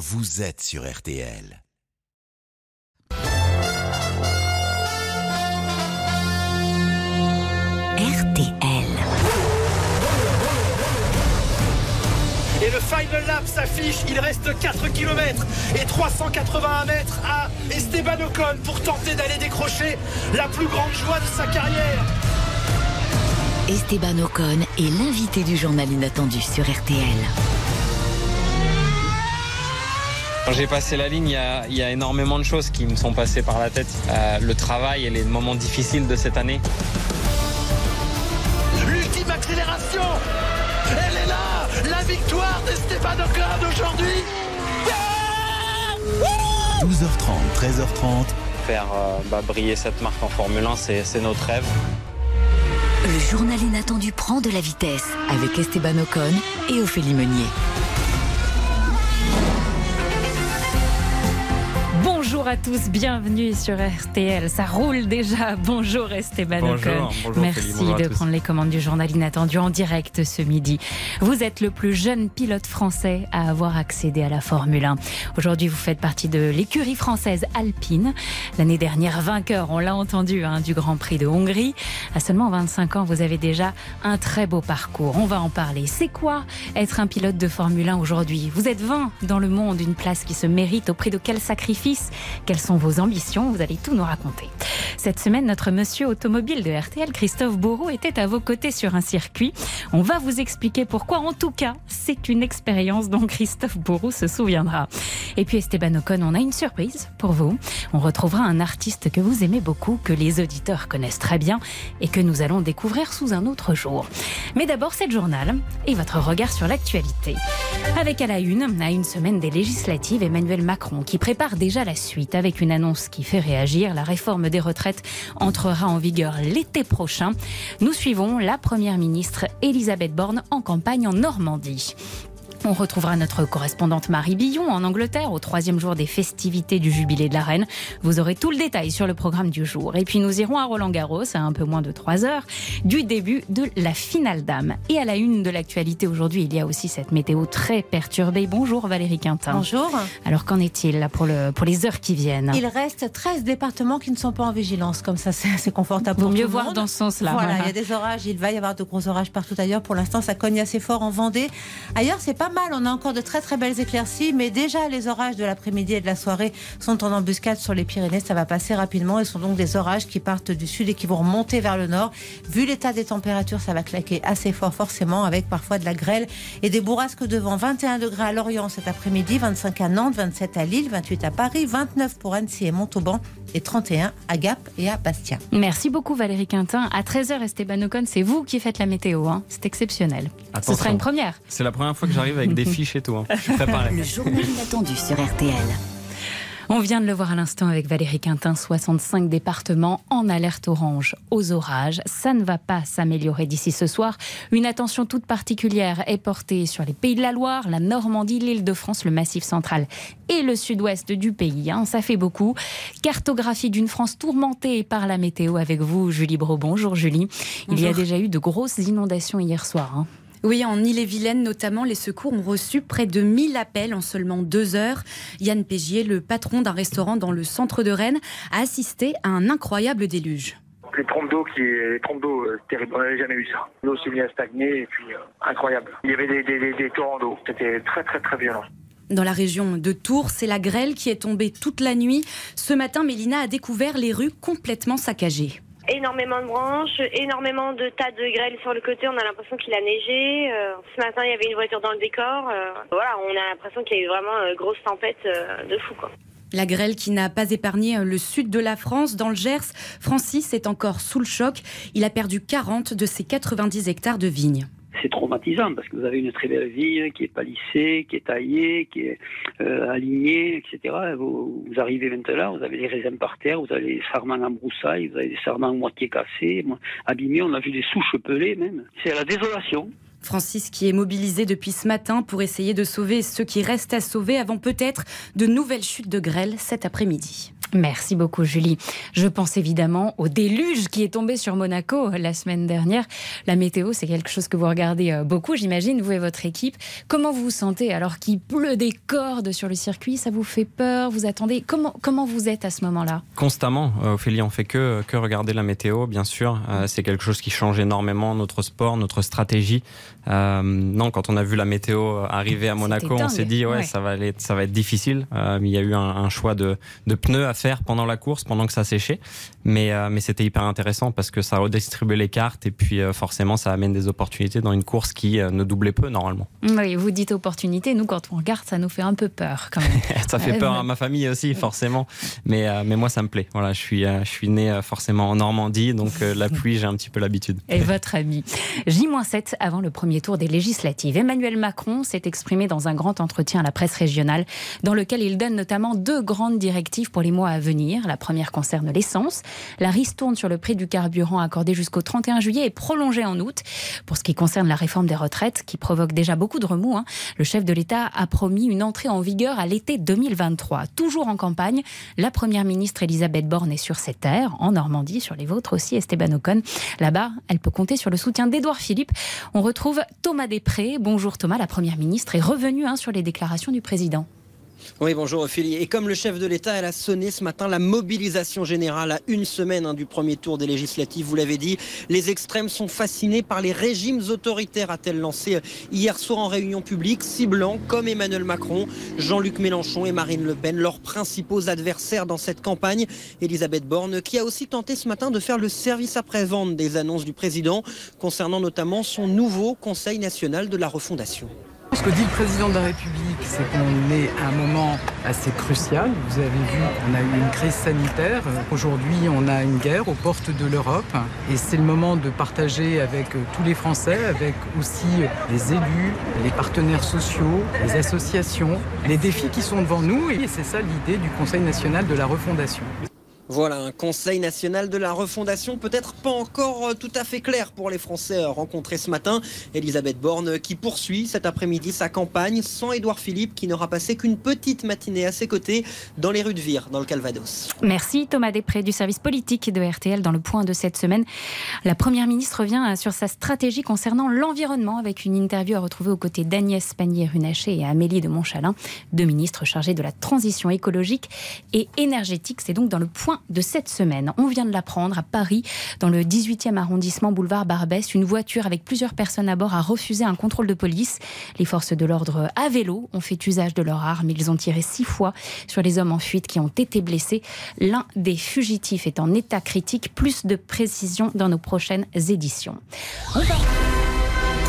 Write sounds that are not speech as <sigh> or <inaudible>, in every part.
vous êtes sur RTL. RTL. Et le final lap s'affiche, il reste 4 km et 381 mètres à Esteban Ocon pour tenter d'aller décrocher la plus grande joie de sa carrière. Esteban Ocon est l'invité du journal inattendu sur RTL. Quand j'ai passé la ligne, il y, a, il y, a, énormément de choses qui me sont passées par la tête. Euh, le travail et les moments difficiles de cette année. L'ultime accélération Elle est là La victoire d'Esteban Ocon aujourd'hui 12h30, 13h30. Faire euh, bah, briller cette marque en Formule 1, c'est notre rêve. Le journal inattendu prend de la vitesse avec Esteban Ocon et Ophélie Meunier. Bonjour à tous, bienvenue sur RTL. Ça roule déjà. Bonjour Esteban Ocon. Merci bonjour de prendre les commandes du journal inattendu en direct ce midi. Vous êtes le plus jeune pilote français à avoir accédé à la Formule 1. Aujourd'hui, vous faites partie de l'écurie française Alpine. L'année dernière, vainqueur, on l'a entendu, hein, du Grand Prix de Hongrie. À seulement 25 ans, vous avez déjà un très beau parcours. On va en parler. C'est quoi être un pilote de Formule 1 aujourd'hui? Vous êtes 20 dans le monde, une place qui se mérite au prix de quel sacrifice? Quelles sont vos ambitions Vous allez tout nous raconter. Cette semaine, notre monsieur automobile de RTL, Christophe Bourreau, était à vos côtés sur un circuit. On va vous expliquer pourquoi. En tout cas, c'est une expérience dont Christophe Bourreau se souviendra. Et puis Esteban Ocon, on a une surprise pour vous. On retrouvera un artiste que vous aimez beaucoup, que les auditeurs connaissent très bien et que nous allons découvrir sous un autre jour. Mais d'abord, c'est le journal et votre regard sur l'actualité. Avec à la une, à une semaine des législatives, Emmanuel Macron qui prépare déjà la suite avec une annonce qui fait réagir. La réforme des retraites entrera en vigueur l'été prochain. Nous suivons la première ministre Elisabeth Borne en campagne en Normandie. On retrouvera notre correspondante Marie Billon en Angleterre au troisième jour des festivités du Jubilé de la Reine. Vous aurez tout le détail sur le programme du jour. Et puis nous irons à Roland-Garros à un peu moins de 3 heures du début de la finale dame. Et à la une de l'actualité aujourd'hui, il y a aussi cette météo très perturbée. Bonjour Valérie Quintin. Bonjour. Alors qu'en est-il pour, le, pour les heures qui viennent? Il reste 13 départements qui ne sont pas en vigilance. Comme ça, c'est confortable Vaut pour mieux voir monde. dans ce sens-là. Voilà, il y a des orages, il va y avoir de gros orages partout ailleurs. Pour l'instant, ça cogne assez fort en Vendée. Ailleurs, c'est pas mal. On a encore de très très belles éclaircies, mais déjà les orages de l'après-midi et de la soirée sont en embuscade sur les Pyrénées. Ça va passer rapidement. Et ce sont donc des orages qui partent du sud et qui vont remonter vers le nord. Vu l'état des températures, ça va claquer assez fort forcément, avec parfois de la grêle et des bourrasques de vent. 21 degrés à Lorient cet après-midi, 25 à Nantes, 27 à Lille, 28 à Paris, 29 pour Annecy et Montauban et 31 à Gap et à Bastia. Merci beaucoup Valérie Quintin. À 13h, Esteban Ocon, c'est vous qui faites la météo. Hein. C'est exceptionnel. Attention. Ce sera une première. C'est la première fois que j'arrive avec des fiches et tout. Hein. Je suis préparé. Le journal inattendu sur RTL. On vient de le voir à l'instant avec Valérie Quintin, 65 départements en alerte orange aux orages. Ça ne va pas s'améliorer d'ici ce soir. Une attention toute particulière est portée sur les pays de la Loire, la Normandie, l'île de France, le Massif central et le sud-ouest du pays. Hein. Ça fait beaucoup. Cartographie d'une France tourmentée par la météo avec vous, Julie Bro. Bonjour Julie. Il y a déjà eu de grosses inondations hier soir. hein. Oui, en Ille-et-Vilaine notamment, les secours ont reçu près de 1000 appels en seulement deux heures. Yann Pégier, le patron d'un restaurant dans le centre de Rennes, a assisté à un incroyable déluge. Les trompes d'eau qui les trompes d'eau euh, terribles, on n'avait jamais vu ça. L'eau s'est mise à stagner et puis euh, incroyable. Il y avait des, des, des, des torrents d'eau. C'était très très très violent. Dans la région de Tours, c'est la grêle qui est tombée toute la nuit. Ce matin, Mélina a découvert les rues complètement saccagées. Énormément de branches, énormément de tas de grêle sur le côté. On a l'impression qu'il a neigé. Euh, ce matin, il y avait une voiture dans le décor. Euh, voilà, on a l'impression qu'il y a eu vraiment une grosse tempête euh, de fou. La grêle qui n'a pas épargné le sud de la France, dans le Gers, Francis est encore sous le choc. Il a perdu 40 de ses 90 hectares de vignes. C'est traumatisant parce que vous avez une très belle vigne qui est palissée, qui est taillée, qui est euh, alignée, etc. Vous, arrivez maintenant, vous avez les raisins par terre, vous avez les sarments en broussailles, vous avez des sarments moitié cassés, abîmés, on a vu des souches pelées même. C'est la désolation. Francis qui est mobilisé depuis ce matin pour essayer de sauver ceux qui restent à sauver avant peut-être de nouvelles chutes de grêle cet après-midi. Merci beaucoup Julie. Je pense évidemment au déluge qui est tombé sur Monaco la semaine dernière. La météo, c'est quelque chose que vous regardez euh, beaucoup, j'imagine, vous et votre équipe. Comment vous vous sentez alors qu'il pleut des cordes sur le circuit? Ça vous fait peur? Vous attendez? Comment, comment vous êtes à ce moment-là? Constamment, euh, Ophélie, on fait que, que regarder la météo, bien sûr. Euh, c'est quelque chose qui change énormément notre sport, notre stratégie. Non, quand on a vu la météo arriver à Monaco, on s'est dit, ouais, Ça, va aller, ça va être difficile. il y a eu un, un choix de, de pneus à faire pendant la course, pendant que ça séchait. Mais, euh, mais c'était hyper intéressant parce que ça redistribuait les cartes et puis euh, forcément ça amène des opportunités dans une course qui euh, ne doublait peu normalement. Oui, vous dites opportunité, nous quand on regarde ça nous fait un peu peur quand même. <laughs> ça fait peur à ma famille aussi forcément, mais, mais moi ça me plaît. Voilà, je suis, je suis né forcément en Normandie donc la pluie j'ai un petit peu l'habitude. Et votre ami J-7 avant le premier tour des législatives. Emmanuel Macron s'est exprimé dans un grand entretien à la presse régionale dans lequel il donne notamment deux grandes directives pour les mois à venir. La première concerne l'essence. La ristourne sur le prix du carburant accordé jusqu'au 31 juillet est prolongée en août. Pour ce qui concerne la réforme des retraites, qui provoque déjà beaucoup de remous, hein, le chef de l'État a promis une entrée en vigueur à l'été 2023. Toujours en campagne, la première ministre Elisabeth Borne est sur ses terres, en Normandie, sur les vôtres aussi, Esteban Ocon. Là-bas, elle peut compter sur le soutien d'Édouard Philippe. On retrouve Thomas Després. Bonjour Thomas, la première ministre est revenue hein, sur les déclarations du président. Oui, bonjour Ophélie. Et comme le chef de l'État, a sonné ce matin la mobilisation générale à une semaine hein, du premier tour des législatives. Vous l'avez dit, les extrêmes sont fascinés par les régimes autoritaires, a-t-elle lancé euh, hier soir en réunion publique, ciblant, comme Emmanuel Macron, Jean-Luc Mélenchon et Marine Le Pen, leurs principaux adversaires dans cette campagne. Elisabeth Borne, qui a aussi tenté ce matin de faire le service après-vente des annonces du président, concernant notamment son nouveau Conseil national de la refondation. Ce que dit le président de la République, c'est qu'on est à un moment assez crucial. Vous avez vu qu'on a eu une crise sanitaire. Aujourd'hui, on a une guerre aux portes de l'Europe. Et c'est le moment de partager avec tous les Français, avec aussi les élus, les partenaires sociaux, les associations, les défis qui sont devant nous. Et c'est ça l'idée du Conseil national de la refondation. Voilà, un Conseil national de la refondation, peut-être pas encore euh, tout à fait clair pour les Français euh, rencontrés ce matin. Elisabeth Borne euh, qui poursuit cet après-midi sa campagne sans Édouard Philippe qui n'aura passé qu'une petite matinée à ses côtés dans les rues de Vire, dans le Calvados. Merci Thomas Després du service politique de RTL dans le point de cette semaine. La Première ministre revient sur sa stratégie concernant l'environnement avec une interview à retrouver aux côtés d'Agnès Pannier-Runacher et Amélie de Montchalin, deux ministres chargés de la transition écologique et énergétique. C'est donc dans le point de cette semaine. On vient de l'apprendre à Paris, dans le 18e arrondissement boulevard Barbès, une voiture avec plusieurs personnes à bord a refusé un contrôle de police. Les forces de l'ordre à vélo ont fait usage de leurs armes. Ils ont tiré six fois sur les hommes en fuite qui ont été blessés. L'un des fugitifs est en état critique. Plus de précision dans nos prochaines éditions.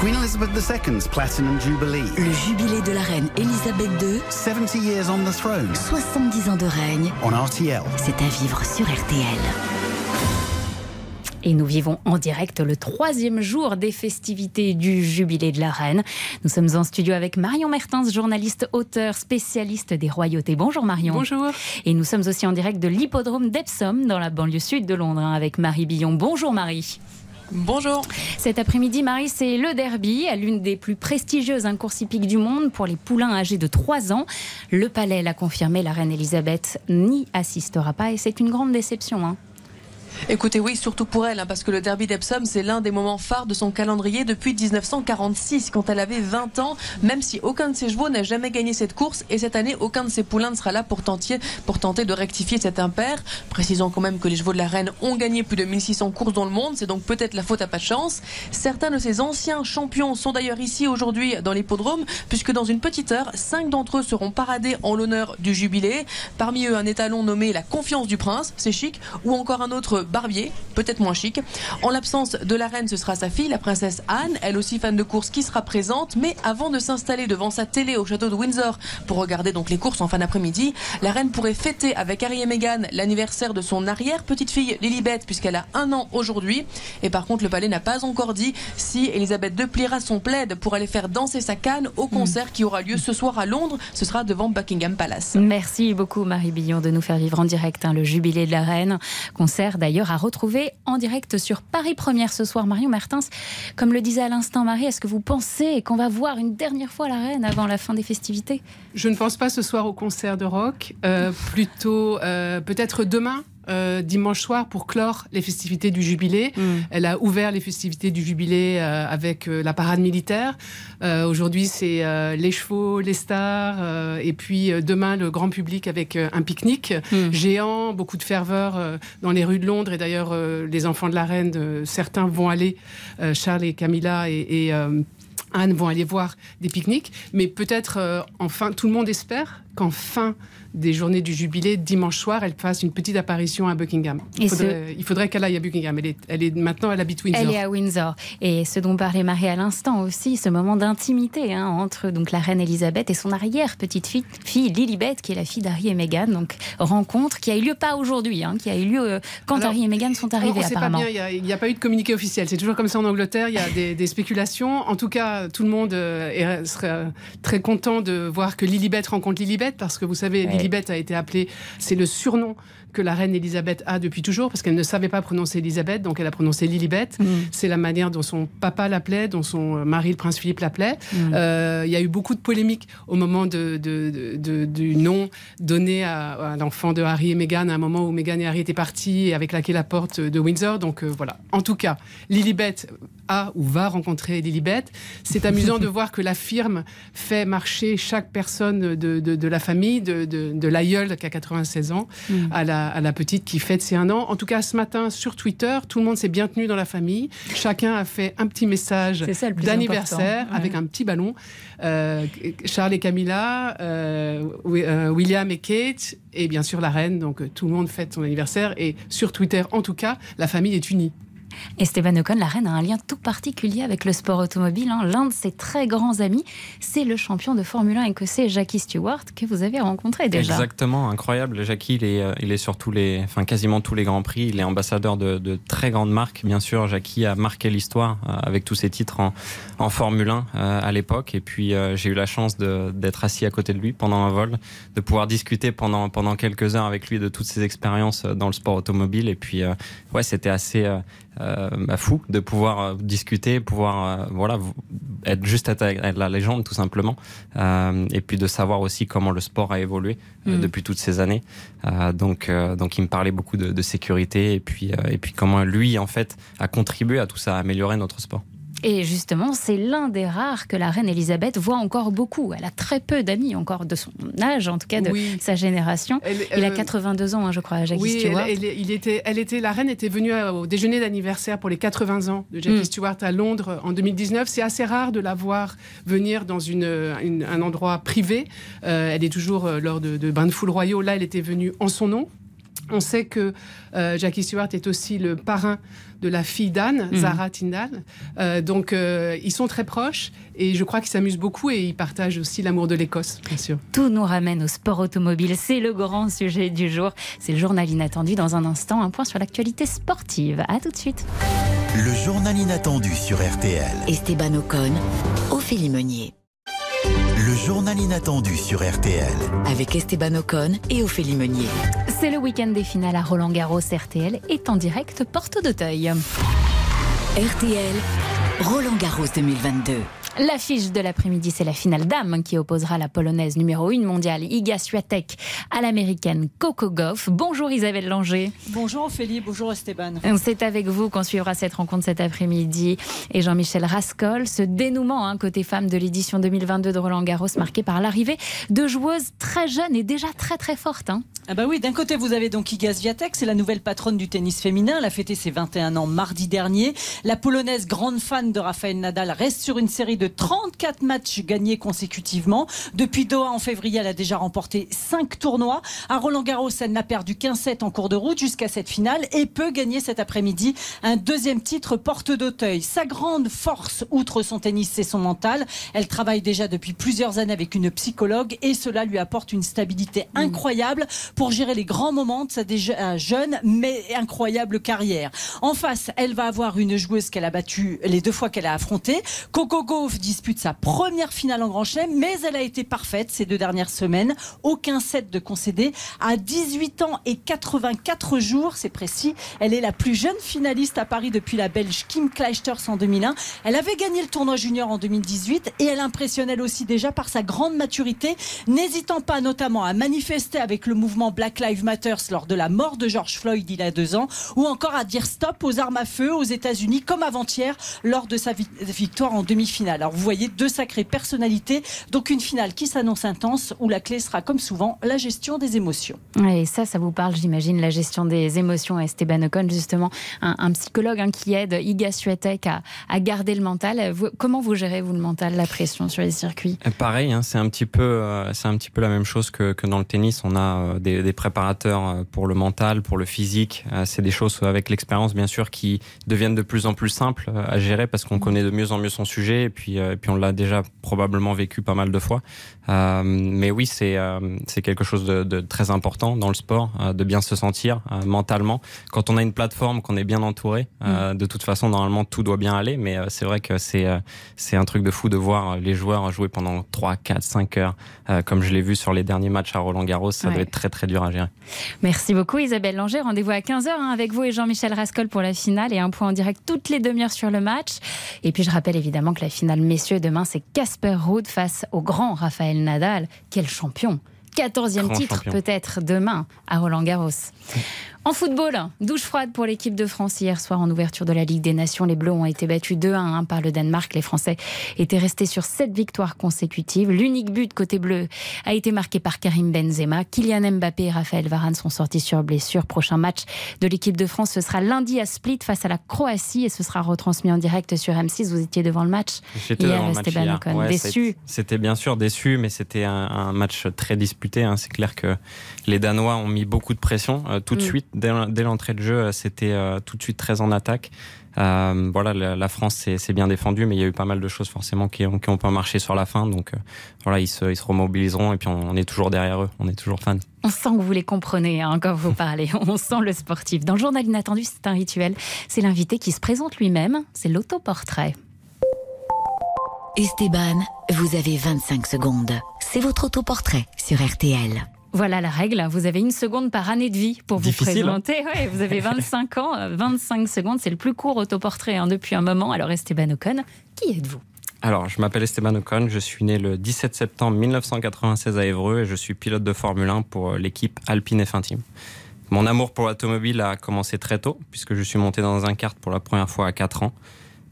Queen Elizabeth II's Platinum Jubilee. Le jubilé de la reine Elisabeth II. 70 years on the throne. 70 ans de règne. On RTL. C'est à vivre sur RTL. Et nous vivons en direct le troisième jour des festivités du Jubilé de la Reine. Nous sommes en studio avec Marion Mertens, journaliste, auteur, spécialiste des royautés. Bonjour Marion. Bonjour. Et nous sommes aussi en direct de l'hippodrome d'Epsom dans la banlieue sud de Londres hein, avec Marie Billon. Bonjour Marie. Bonjour. Cet après-midi, Marie, c'est le derby, l'une des plus prestigieuses courses hippiques du monde pour les poulains âgés de 3 ans. Le palais l'a confirmé, la reine Elisabeth n'y assistera pas et c'est une grande déception. Hein. Écoutez, oui, surtout pour elle, hein, parce que le derby d'Epsom, c'est l'un des moments phares de son calendrier depuis 1946, quand elle avait 20 ans, même si aucun de ses chevaux n'a jamais gagné cette course. Et cette année, aucun de ses poulains ne sera là pour tenter, de rectifier cet impair. Précisons quand même que les chevaux de la reine ont gagné plus de 1600 courses dans le monde, c'est donc peut-être la faute à pas de chance. Certains de ses anciens champions sont d'ailleurs ici aujourd'hui dans l'hippodrome, puisque dans une petite heure, cinq d'entre eux seront paradés en l'honneur du jubilé. Parmi eux, un étalon nommé la confiance du prince, c'est chic, ou encore un autre Barbier, peut-être moins chic. En l'absence de la reine, ce sera sa fille, la princesse Anne, elle aussi fan de course, qui sera présente. Mais avant de s'installer devant sa télé au château de Windsor pour regarder donc les courses en fin d'après-midi, la reine pourrait fêter avec Harry et Meghan l'anniversaire de son arrière-petite-fille Lilibet, puisqu'elle a un an aujourd'hui. Et par contre, le palais n'a pas encore dit si Elisabeth II pliera son plaid pour aller faire danser sa canne au concert qui aura lieu ce soir à Londres. Ce sera devant Buckingham Palace. Merci beaucoup Marie Billon de nous faire vivre en direct hein, le jubilé de la reine. Concert d'ailleurs d'ailleurs à retrouver en direct sur Paris Première ce soir. Marion Mertens, comme le disait à l'instant Marie, est-ce que vous pensez qu'on va voir une dernière fois la reine avant la fin des festivités? Je ne pense pas ce soir au concert de rock, euh, plutôt euh, peut-être demain euh, dimanche soir pour clore les festivités du jubilé. Mm. Elle a ouvert les festivités du jubilé euh, avec euh, la parade militaire. Aujourd'hui, c'est les chevaux, les stars, et puis demain, le grand public avec un pique-nique mm. géant, beaucoup de ferveur dans les rues de Londres. Et d'ailleurs, les enfants de la reine, certains vont aller, Charles et Camilla et, et Anne vont aller voir des pique-niques. Mais peut-être, enfin, tout le monde espère qu'en fin des journées du jubilé, dimanche soir, elle fasse une petite apparition à Buckingham. Il faudrait, qu'elle aille à Buckingham. Elle est, elle est, maintenant, elle habite Windsor. Elle est à Windsor. Et ce dont parlait Marie à l'instant aussi, ce moment d'intimité hein, entre donc, la reine Elisabeth et son arrière-petite fille, fille Lilibet, qui est la fille d'Harry et Meghan. Donc, rencontre qui a eu lieu pas aujourd'hui, hein, qui a eu lieu euh, quand Harry et Meghan sont arrivés, apparemment. Pas bien, il n'y a, pas eu de communiqué officiel. C'est toujours comme ça en Angleterre, il y a des, spéculations. En tout cas, tout le monde euh, serait très content de voir que Lilibet rencontre Lilibet, parce que vous savez, Lilibet a été appelée c'est le surnom que la reine Elisabeth a depuis toujours, parce qu'elle ne savait pas prononcer Elisabeth, donc elle a prononcé Lilibet. Mm. C'est la manière dont son papa l'appelait, dont son euh, mari, le prince Philippe, l'appelait. Mm. Euh, il y a eu beaucoup de polémiques au moment de, du nom donné à, l'enfant de Harry et Meghan, à un moment où Meghan et Harry étaient partis, avec laquelle la porte de Windsor. Donc euh, voilà. En tout cas, Lilibet a ou va rencontrer Lilibet. C'est amusant de <laughs> voir que la firme fait marcher chaque personne de, la famille, de, l'aïeul qui a 96 ans, mm. à la à, la petite qui fête ses un an. En tout cas, ce matin, sur Twitter, tout le monde s'est bien tenu dans la famille. Chacun a fait un petit message d'anniversaire avec un petit ballon. Euh, Charles et Camilla, euh, euh, William et Kate, et bien sûr la reine. Donc tout le monde fête son anniversaire. Et sur Twitter, en tout cas, la famille est unie. Esteban Ocon, la reine, a un lien tout particulier avec le sport automobile. Hein. L'un de ses très grands amis, c'est le champion de Formule 1 écossais Jackie Stewart, que vous avez rencontré déjà. Exactement, incroyable. Jackie, il est, euh, il est sur tous les, enfin, quasiment tous les grands prix. Il est ambassadeur de, très grandes marques, bien sûr. Jackie a marqué l'histoire euh, avec tous ses titres en, Formule 1 euh, à l'époque. Et puis, j'ai eu la chance d'être assis à côté de lui pendant un vol, de pouvoir discuter pendant, pendant quelques heures avec lui de toutes ses expériences dans le sport automobile. Et puis, ouais, c'était assez bah, fou de pouvoir euh, discuter, pouvoir euh, voilà être juste à, la légende tout simplement, et puis de savoir aussi comment le sport a évolué mm. depuis toutes ces années. donc donc il me parlait beaucoup de, de sécurité et puis et puis comment lui en fait a contribué à tout ça, à améliorer notre sport. Et justement, c'est l'un des rares que la reine Elisabeth voit encore beaucoup. Elle a très peu d'amis, encore de son âge, en tout cas de sa génération. il a 82 ans, hein, je crois, Jackie oui, Stewart. Elle, il était, elle était, la reine était venue au déjeuner d'anniversaire pour les 80 ans de Jackie mm. Stewart à Londres en 2019. C'est assez rare de la voir venir dans une, un endroit privé. Euh, elle est toujours euh, lors de, de bains de foule royaux. Là, elle était venue en son nom. On sait que euh, Jackie Stewart est aussi le parrain de la fille d'Anne, mhm. Zara Tindall. Euh, donc, euh, ils sont très proches et je crois qu'ils s'amusent beaucoup et ils partagent aussi l'amour de l'Écosse, bien sûr. Tout nous ramène au sport automobile. C'est le grand sujet du jour. C'est le journal inattendu. Dans un instant, un point sur l'actualité sportive. À tout de suite. Le journal inattendu sur RTL. Esteban Ocon, Ophélie Meunier. Journal inattendu sur RTL. Avec Esteban Ocon et Ophélie Meunier. C'est le week-end des finales à Roland Garros. RTL est en direct porte d'Auteuil. RTL, Roland Garros 2022. L'affiche de l'après-midi, c'est la finale dame qui opposera la polonaise numéro 1 mondiale Iga Swiatek à l'américaine Coco Goff. Bonjour Isabelle Langer. Bonjour Ophélie, bonjour Esteban. C'est avec vous qu'on suivra cette rencontre cet après-midi. Et Jean-Michel Rascol, ce dénouement hein, côté femme de l'édition 2022 de Roland Garros marqué par l'arrivée de joueuses très jeunes et déjà très très fortes. Hein. Ah bah oui, d'un côté vous avez donc Iga Swiatek, c'est la nouvelle patronne du tennis féminin. Elle a fêté ses 21 ans mardi dernier. La polonaise grande fan de Rafael Nadal reste sur une série de 34 matchs gagnés consécutivement. Depuis Doha en février, elle a déjà remporté 5 tournois. À Roland Garros, elle n'a perdu qu'un set en cours de route jusqu'à cette finale et peut gagner cet après-midi un deuxième titre porte d'Auteuil. Sa grande force, outre son tennis, c'est son mental. Elle travaille déjà depuis plusieurs années avec une psychologue et cela lui apporte une stabilité mm. incroyable pour gérer les grands moments de sa déjà jeune mais incroyable carrière. En face, elle va avoir une joueuse qu'elle a battue les deux fois qu'elle a affronté. Coco Dispute sa première finale en Grand Chelem, mais elle a été parfaite ces deux dernières semaines. Aucun set de concédé. À 18 ans et 84 jours, c'est précis, elle est la plus jeune finaliste à Paris depuis la Belge Kim Clijsters en 2001. Elle avait gagné le tournoi junior en 2018 et elle impressionne elle aussi déjà par sa grande maturité, n'hésitant pas notamment à manifester avec le mouvement Black Lives Matter lors de la mort de George Floyd il y a deux ans, ou encore à dire stop aux armes à feu aux États-Unis comme avant-hier lors de sa victoire en demi-finale. Alors vous voyez deux sacrées personnalités, donc une finale qui s'annonce intense où la clé sera comme souvent la gestion des émotions. Et ça, ça vous parle, j'imagine, la gestion des émotions. Esteban Ocon, justement, un, psychologue hein, qui aide Iga Swiatek à, à, garder le mental. comment vous gérez vous le mental, la pression sur les circuits? Euh, Pareil, hein, c'est un petit peu, euh, c'est un petit peu la même chose que, que dans le tennis. On a euh, des, des, préparateurs pour le mental, pour le physique. C'est des choses avec l'expérience, bien sûr, qui deviennent de plus en plus simples à gérer parce qu'on connaît de mieux en mieux son sujet et puis, et puis on l'a déjà probablement vécu pas mal de fois. Euh, mais oui, c'est euh, c'est quelque chose de, de, très important dans le sport, euh, de bien se sentir mentalement. Quand on a une plateforme, qu'on est bien entouré, mm. de toute façon, normalement, tout doit bien aller. Mais c'est vrai que c'est c'est un truc de fou de voir les joueurs jouer pendant 3, 4, 5 heures, comme je l'ai vu sur les derniers matchs à Roland Garros. Ça doit être très très dur à gérer. Merci beaucoup Isabelle Langer. Rendez-vous à 15h hein, avec vous et Jean-Michel Rascol pour la finale et un point en direct toutes les demi-heures sur le match. Et puis je rappelle évidemment que la finale messieurs demain c'est Casper Ruud face au grand Raphaël Nadal. Quel champion 14e titre peut-être demain à Roland Garros. En football, douche froide pour l'équipe de France hier soir en ouverture de la Ligue des Nations. Les Bleus ont été battus 2-1 par le Danemark. Les Français étaient restés sur 7 victoires consécutives. L'unique but côté bleu a été marqué par Karim Benzema. Kylian Mbappé et Raphaël Varane sont sortis sur blessure. Prochain match de l'équipe de France, ce sera lundi à Split face à la Croatie et ce sera retransmis en direct sur M6. Vous étiez devant le match J'étais devant le match hier. déçu. C'était bien sûr déçu, mais c'était un, match très disputé. Hein. C'est clair que les Danois ont mis beaucoup de pression euh, tout de mm. suite dès, l'entrée de jeu, euh, c'était euh, tout de suite très en attaque. Euh, voilà, la, France s'est bien défendue, mais il y a eu pas mal de choses forcément qui ont, qui pas marché sur la fin. Donc voilà, ils se, ils se remobiliseront et puis on, est toujours derrière eux, on est toujours fans. On sent que vous les comprenez hein, quand vous parlez. <laughs> On sent le sportif. Dans le journal inattendu, c'est un rituel. C'est l'invité qui se présente lui-même. C'est l'autoportrait. Esteban, vous avez 25 secondes. C'est votre autoportrait sur RTL. Voilà la règle. Vous avez une seconde par année de vie pour vous hein. présenter. vous avez 25 ans, 25 secondes. C'est le plus court autoportrait hein, depuis un moment. Alors, Esteban Ocon, qui êtes-vous? Alors, je m'appelle Esteban Ocon, je suis né le 17 septembre 1996 à Évreux et je suis pilote de Formule 1 pour l'équipe Alpine F1 Team. Mon amour pour l'automobile a commencé très tôt, puisque je suis monté dans un kart pour la première fois à 4 ans.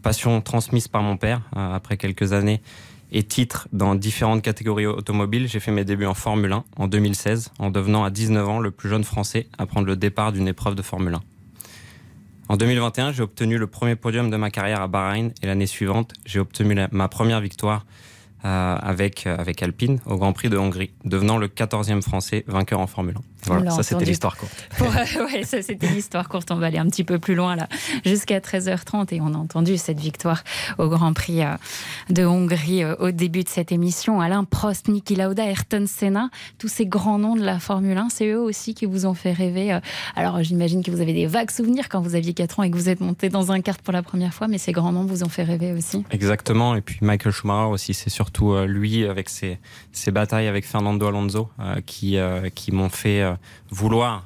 Passion transmise par mon père. Euh, après quelques années, et titres dans différentes catégories automobiles. J'ai fait mes débuts en Formule 1 en 2016, en devenant à 19 ans le plus jeune Français à prendre le départ d'une épreuve de Formule 1. En 2021, j'ai obtenu le premier podium de ma carrière à Bahreïn et l'année suivante, j'ai obtenu ma première victoire euh, avec, euh, avec Alpine au Grand Prix de Hongrie, devenant le 14e Français vainqueur en Formule 1. Voilà, ça c'était l'histoire courte. <laughs> ouais, ça c'était l'histoire courte. On va aller un petit peu plus loin là, jusqu'à 13h30 et on a entendu cette victoire au Grand Prix euh, de Hongrie au début de cette émission. Alain Prost, Niki Lauda, Ayrton Senna, tous ces grands noms de la Formule 1, c'est eux aussi qui vous ont fait rêver. Alors j'imagine que vous avez des vagues souvenirs quand vous aviez 4 ans et que vous êtes monté dans un kart pour la première fois, mais ces grands noms vous ont fait rêver aussi. Exactement, et puis Michael Schumacher aussi, c'est sûr surtout euh, lui avec ses, ses, batailles avec Fernando Alonso euh, qui, euh, qui m'ont fait vouloir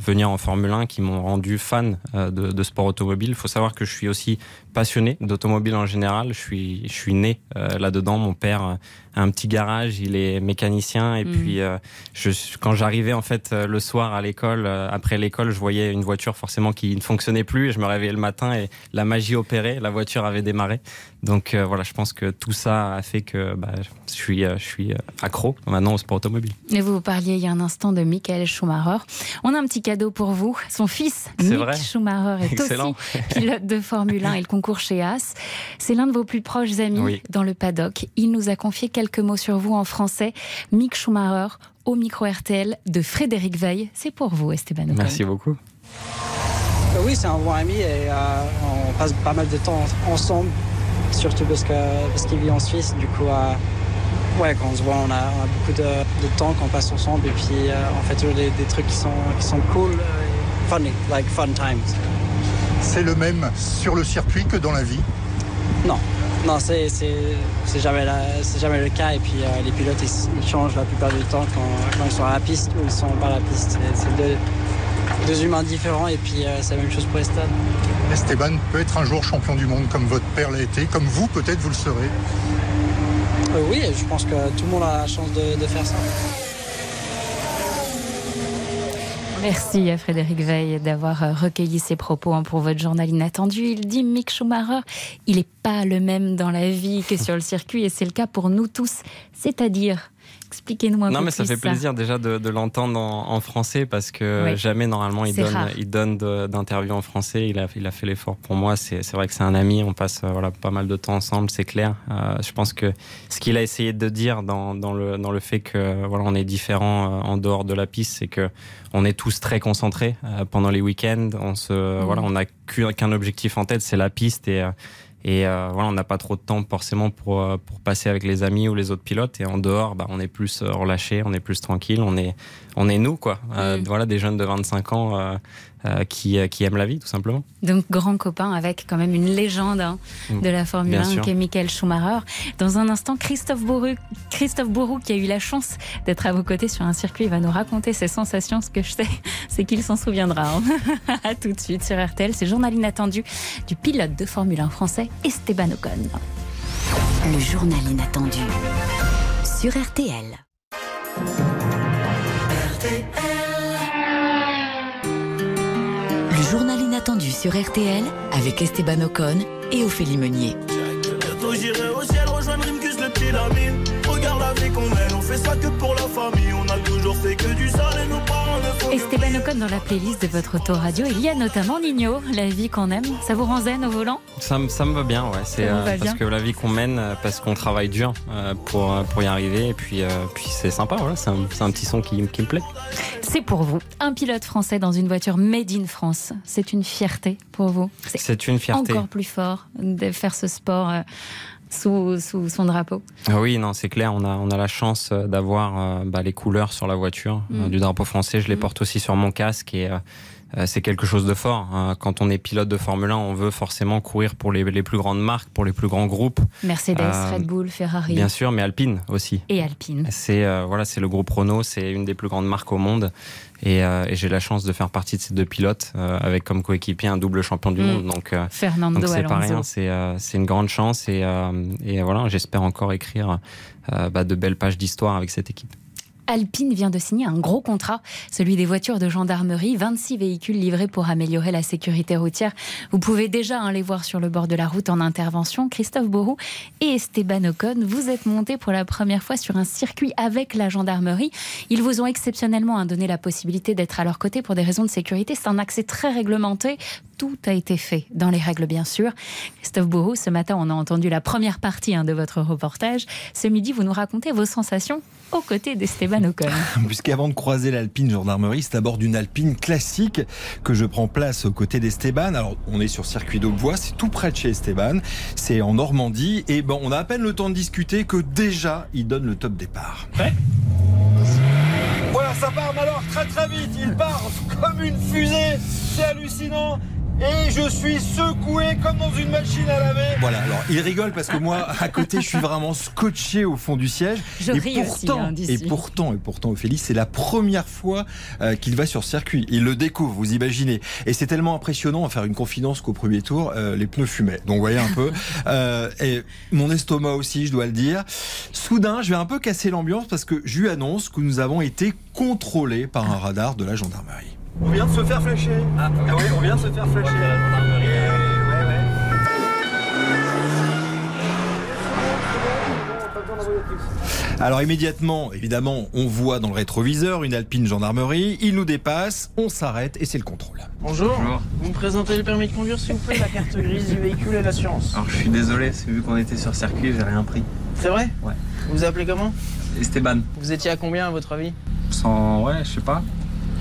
venir en Formule 1, qui m'ont rendu fan de, de, sport automobile. Il faut savoir que je suis aussi passionné d'automobile en général. Je suis, je suis né là-dedans. Mon père un petit garage, il est mécanicien et mm. puis euh, je, quand j'arrivais en fait euh, le soir à l'école, euh, après l'école, je voyais une voiture forcément qui ne fonctionnait plus et je me réveillais le matin et la magie opérait, la voiture avait démarré. Donc voilà, je pense que tout ça a fait que bah, je suis, je suis accro maintenant au sport automobile. Et vous parliez il y a un instant de Michael Schumacher. On a un petit cadeau pour vous. Son fils, Mick Schumacher, est aussi pilote de Formule 1 et le concours chez As. C'est l'un de vos plus proches amis dans le paddock. Il nous a confié quelques mots sur vous en français. Mick Schumacher au micro RTL de Frédéric Veil. C'est pour vous, Esteban. Merci beaucoup. Euh, oui, c'est un bon ami et euh, on passe pas mal de temps ensemble, surtout parce qu'il parce vit en Suisse. Du coup, euh, ouais, quand on se voit, on a, beaucoup de, temps qu'on passe ensemble et puis on fait toujours des, trucs qui sont, qui sont cool, funny, like fun times. C'est le même sur le circuit que dans la vie Non, Non, c'est jamais, jamais le cas. Et puis les pilotes, ils, changent la plupart du temps quand, quand, ils sont à la piste ou ils sont pas à la piste. C'est deux, deux, humains différents et puis c'est la même chose pour Esteban. Esteban peut être un jour champion du monde comme votre père l'a été, comme vous peut-être vous le serez. oui, je pense que tout le monde a la chance de, de faire ça. Merci à Frédéric Veil d'avoir euh, recueilli ses propos hein, pour votre journal inattendu. Il dit Mick Schumacher, il n'est pas le même dans la vie que sur le circuit et c'est le cas pour nous tous. C'est-à-dire Expliquez-nous un non, peu mais ça fait plaisir déjà de, l'entendre en, français parce que jamais normalement il donne, il donne d'interviews en français. Il a, il a fait l'effort pour moi. C'est vrai que c'est un ami. On passe euh, voilà, pas mal de temps ensemble, c'est clair. Euh, je pense que ce qu'il a essayé de dire dans, dans, le, dans le fait que voilà, on est différent en dehors de la piste, c'est que on est tous très concentrés euh, pendant les week-ends. On se, mmh. voilà, on n'a qu'un objectif en tête, c'est la piste et euh, et euh, voilà, on n'a pas trop de temps forcément pour, pour passer avec les amis ou les autres pilotes. Et en dehors, bah, on est plus relâché, on est plus tranquille, on est, on est nous, quoi. Mmh. Voilà, des jeunes de 25 ans euh, euh, qui aime la vie, tout simplement. Donc, grand copain avec quand même une légende hein, de la Formule 1, qui est Michael Schumacher. Dans un instant, Christophe Bourou, Christophe Bourou, qui a eu la chance d'être à vos côtés sur un circuit, va nous raconter ses sensations. Ce que je sais, <laughs> c'est qu'il s'en souviendra. Hein. <laughs> à tout de suite sur RTL. C'est journal inattendu du pilote de Formule 1 français, Esteban Ocon. Le journal inattendu sur RTL. RTL. Sur RTL avec Esteban Ocon et Ophélie Meunier. Regarde la vie qu'on mène, on fait ça que pour la famille. On a toujours fait que du sale et ne Esteban Ocon dans la playlist de votre auto-radio, il y a notamment Nino, la vie qu'on aime. Ça vous rend zen au volant? Ça, ça, me va bien, ouais. C'est euh, parce que la vie qu'on mène, euh, parce qu'on travaille dur euh, pour, pour y arriver. Et puis, puis c'est sympa, voilà. C'est un, un, petit son qui, qui me plaît. C'est pour vous. Un pilote français dans une voiture made in France. C'est une fierté pour vous. C'est une fierté. Encore plus fort de faire ce sport sous, son drapeau. Ah oui, non, c'est clair. On a, on a la chance euh, d'avoir euh, bah, les couleurs sur la voiture euh, mm. du drapeau français. Je les mm. porte aussi sur mon casque et c'est quelque chose de fort. Hein. Quand on est pilote de Formule 1, on veut forcément courir pour les, les plus grandes marques, pour les plus grands groupes. Mercedes, Red Bull, Ferrari. Bien sûr, mais Alpine aussi. Et Alpine. C'est voilà, c'est le groupe Renault, c'est une des plus grandes marques au monde. Euh, et, j'ai la chance de faire partie de ces deux pilotes euh, avec comme coéquipier un double champion du mm. monde. Donc, euh, Fernando c'est pas rien, c'est une grande chance et, et voilà, j'espère encore écrire bah, de belles pages d'histoire avec cette équipe. Alpine vient de signer un gros contrat, celui des voitures de gendarmerie, 26 véhicules livrés pour améliorer la sécurité routière. Vous pouvez déjà hein, les voir sur le bord de la route en intervention. Christophe Borou et Esteban Ocon, vous êtes montés pour la première fois sur un circuit avec la gendarmerie. Ils vous ont exceptionnellement hein, donné la possibilité d'être à leur côté pour des raisons de sécurité. C'est un accès très réglementé. Tout a été fait dans les règles, bien sûr. Christophe Borou, ce matin, on a entendu la première partie hein, de votre reportage. Ce midi, vous nous racontez vos sensations aux côtés d'Esteban Ocon. <laughs> Puisqu'avant de croiser l'Alpine Gendarmerie, c'est d'abord d'une Alpine classique que je prends place aux côtés d'Esteban. Alors, on est sur circuit d'Aubois, c'est tout près de chez Esteban, c'est en Normandie, et bon, on a à peine le temps de discuter que déjà, il donne le top départ. voilà, ça part alors très très vite, il part comme une fusée, c'est hallucinant et je suis secoué comme dans une machine à laver. Voilà, alors il rigole parce que moi, à côté, je suis vraiment scotché au fond du siège. Je et pourtant, hein, et pourtant, et pourtant, Ophélie, c'est la première fois euh, qu'il va sur circuit. Il le découvre, vous imaginez. Et c'est tellement impressionnant à faire une confidence qu'au premier tour, euh, les pneus fumaient. Donc, vous voyez un peu. <laughs> Euh, et mon estomac aussi, je dois le dire. Soudain, je vais un peu casser l'ambiance parce que je lui annonce que nous avons été contrôlés par un radar de la gendarmerie. On vient de se faire flécher. Ah, ah, oui, on vient de se faire flécher. Alors immédiatement, évidemment, on voit dans le rétroviseur une Alpine gendarmerie, il nous dépasse, on s'arrête et c'est le contrôle. Bonjour. Vous me présentez le permis de conduire s'il vous plaît, la carte grise du véhicule et l'assurance. Alors je suis désolé, c'est vu qu'on était sur circuit, j'ai rien pris. C'est vrai Ouais. Vous vous appelez comment Esteban. Vous étiez à combien à votre avis 100, ouais, je sais pas.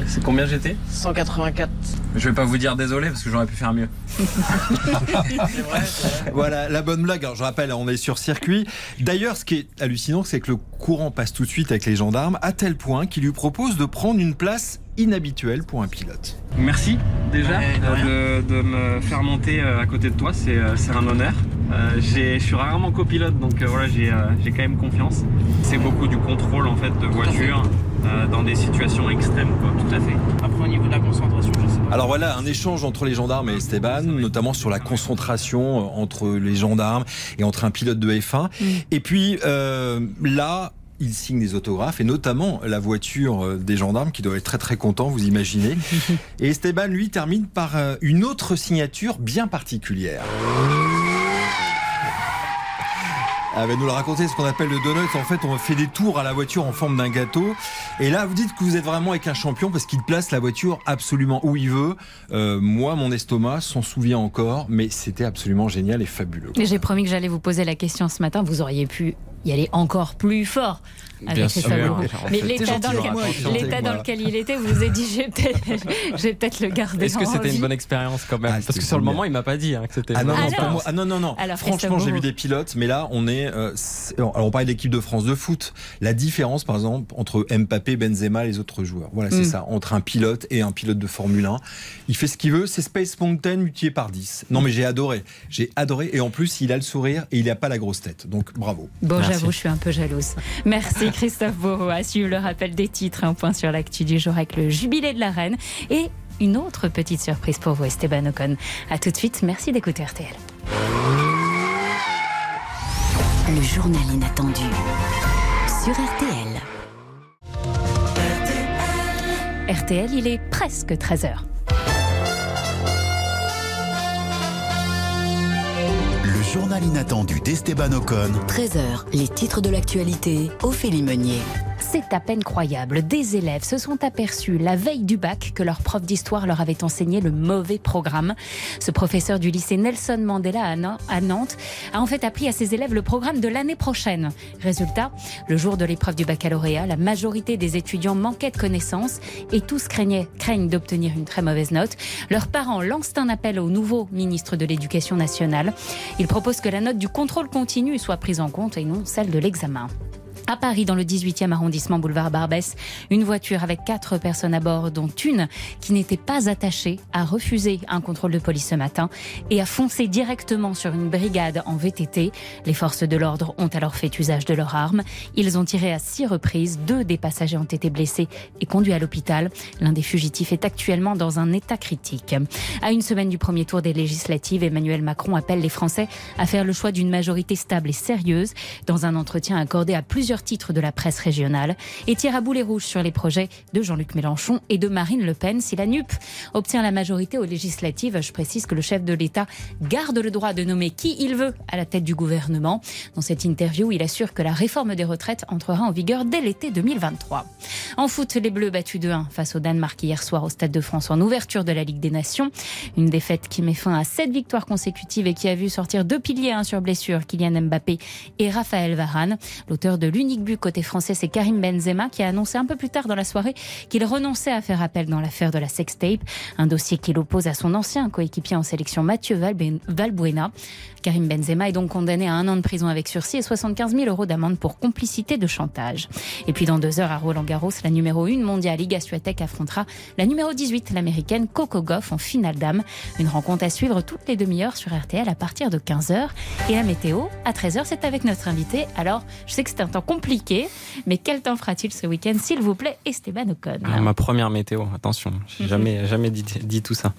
C'est combien j'étais 184. Je vais pas vous dire désolé parce que j'aurais pu faire mieux. <laughs> Voilà la bonne blague. Alors, je rappelle, on est sur circuit. D'ailleurs, ce qui est hallucinant, c'est que le courant passe tout de suite avec les gendarmes à tel point qu'il lui propose de prendre une place inhabituelle pour un pilote. Merci déjà de, me faire monter euh, à côté de toi, c'est euh, un honneur. je suis rarement copilote, donc voilà, j'ai quand même confiance. C'est beaucoup du contrôle en fait de voiture dans des situations extrêmes, quoi, tout à fait. Après, au niveau de la concentration, je sais pas. Alors voilà, un échange entre les gendarmes et Esteban, notamment sur la concentration entre les gendarmes et entre un pilote de F1. Mm. Et puis là, il signe des autographes et notamment la voiture euh, des gendarmes qui doit être très très content, vous imaginez. <laughs> Et Esteban, lui, termine par euh, une autre signature bien particulière. Elle va nous le raconter, ce qu'on appelle le donut. En fait, on fait des tours à la voiture en forme d'un gâteau. Et là, vous dites que vous êtes vraiment avec un champion parce qu'il place la voiture absolument où il veut. Euh, moi, mon estomac s'en souvient encore, mais c'était absolument génial et fabuleux. J'ai promis que j'allais vous poser la question ce matin. Vous auriez pu y aller encore plus fort. Bien sûr, Mais <laughs> l'état dans, lequel, il était, vous vous avez dit, <laughs> j'ai peut-être le garder. Est-ce que c'était une bonne expérience quand même ah, Parce que sur le moment, il m'a pas dit hein, que c'était. Ah non, non, ah non, non, non. Franchement, j'ai vu des pilotes, mais là, on est. Euh, alors, on parlait de l'équipe de France de foot. La différence, par exemple, entre Mbappé, Benzema, et les autres joueurs. Voilà, c'est mm. ça. Entre un pilote et un pilote de Formule 1, il fait ce qu'il veut. C'est Space Mountain multiplié par 10. Non, mais j'ai adoré. J'ai adoré. Et en plus, il a le sourire et il n'a pas la grosse tête. Donc, bravo. Bon, j'avoue, je suis un peu jalouse. Merci. <laughs> Christophe Beauveau a suivi le rappel des titres. Un point sur l'actu du jour avec le jubilé de la reine. Et une autre petite surprise pour vous, Esteban Ocon. A tout de suite. Merci d'écouter RTL. Le journal inattendu sur RTL. RTL, il est presque 13h. Journal inattendu d'Esteban Ocon. 13h, les titres de l'actualité, Ophélie Meunier. C'est à peine croyable. Des élèves se sont aperçus la veille du bac que leur prof d'histoire leur avait enseigné le mauvais programme. Ce professeur du lycée Nelson Mandela à Nantes a en fait appris à ses élèves le programme de l'année prochaine. Résultat, le jour de l'épreuve du baccalauréat, la majorité des étudiants manquaient de connaissances et tous craignaient, craignent d'obtenir une très mauvaise note. Leurs parents lancent un appel au nouveau ministre de l'Éducation nationale. Ils proposent que la note du contrôle continu soit prise en compte et non celle de l'examen. À Paris, dans le 18e arrondissement boulevard Barbès, une voiture avec quatre personnes à bord, dont une qui n'était pas attachée, a refusé un contrôle de police ce matin et a foncé directement sur une brigade en VTT. Les forces de l'ordre ont alors fait usage de leurs armes. Ils ont tiré à six reprises. Deux des passagers ont été blessés et conduits à l'hôpital. L'un des fugitifs est actuellement dans un état critique. À une semaine du premier tour des législatives, Emmanuel Macron appelle les Français à faire le choix d'une majorité stable et sérieuse. Dans un entretien accordé à plusieurs titre de la presse régionale et tire à boulet rouge sur les projets de Jean-Luc Mélenchon et de Marine Le Pen. Si la NUP obtient la majorité aux législatives, je précise que le chef de l'État garde le droit de nommer qui il veut à la tête du gouvernement. Dans cette interview, il assure que la réforme des retraites entrera en vigueur dès l'été 2023. En foot, les Bleus battus de 1 face au Danemark hier soir au Stade de France en ouverture de la Ligue des Nations. Une défaite qui met fin à sept victoires consécutives et qui a vu sortir deux piliers un sur blessure, Kylian Mbappé et Raphaël Varane. L'auteur de l'unique but côté français, c'est Karim Benzema qui a annoncé un peu plus tard dans la soirée qu'il renonçait à faire appel dans l'affaire de la sextape, un dossier qu'il oppose à son ancien coéquipier en sélection Mathieu Valbuena. Karim Benzema est donc condamné à un an de prison avec sursis et 75 000 euros d'amende pour complicité de chantage. Et puis dans deux heures à Roland Garros, la numéro 1 mondiale Iga Swiatek affrontera la numéro 18, l'américaine Coco Goff en finale d'âme. Une rencontre à suivre toutes les demi-heures sur RTL à partir de 15h. Et la météo, à 13h, c'est avec notre invité. Alors, je sais que c'est un temps compliqué, mais quel temps fera-t-il ce week-end, s'il vous plaît, Esteban Ocon ah, Ma première météo, attention, j'ai mhm. jamais, jamais dit, dit tout ça.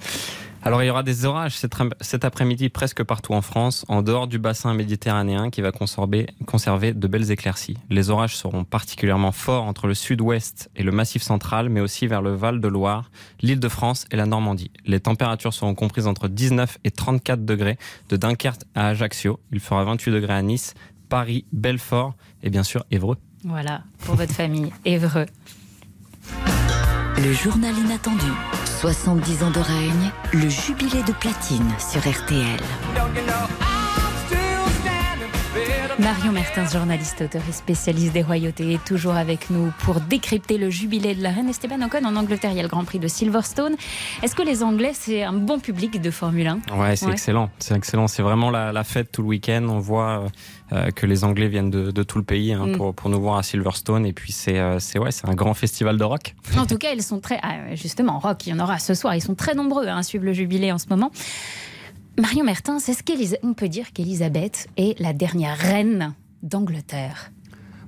Alors il y aura des orages cet après-midi presque partout en France, en dehors du bassin méditerranéen qui va conserver, conserver de belles éclaircies. Les orages seront particulièrement forts entre le sud-ouest et le massif central, mais aussi vers le Val de Loire, l'île de France et la Normandie. Les températures seront comprises entre 19 et 34 degrés de Dunkerque à Ajaccio. Il fera 28 degrés à Nice, Paris, Belfort et bien sûr Évreux. Voilà, pour votre famille, <laughs> Évreux. Le journal inattendu. 70 ans de règne, le jubilé de platine sur RTL. Marion Mertens, journaliste, auteur et spécialiste des royautés, est toujours avec nous pour décrypter le jubilé de la reine Esteban Ocon en Angleterre. Il y a le Grand Prix de Silverstone. Est-ce que les Anglais, c'est un bon public de Formule 1 Ouais, c'est excellent. C'est excellent. C'est vraiment la, fête tout le week-end. On voit euh, que les Anglais viennent de, tout le pays hein, mm. pour, pour, nous voir à Silverstone. Et puis, c'est euh, ouais, un grand festival de rock. En tout cas, ils sont très. Ah, justement, rock, il y en aura ce soir. Ils sont très nombreux hein, à suivre le jubilé en ce moment. Marion Mertens, est-ce qu'on peut dire qu'Elisabeth est la dernière reine d'Angleterre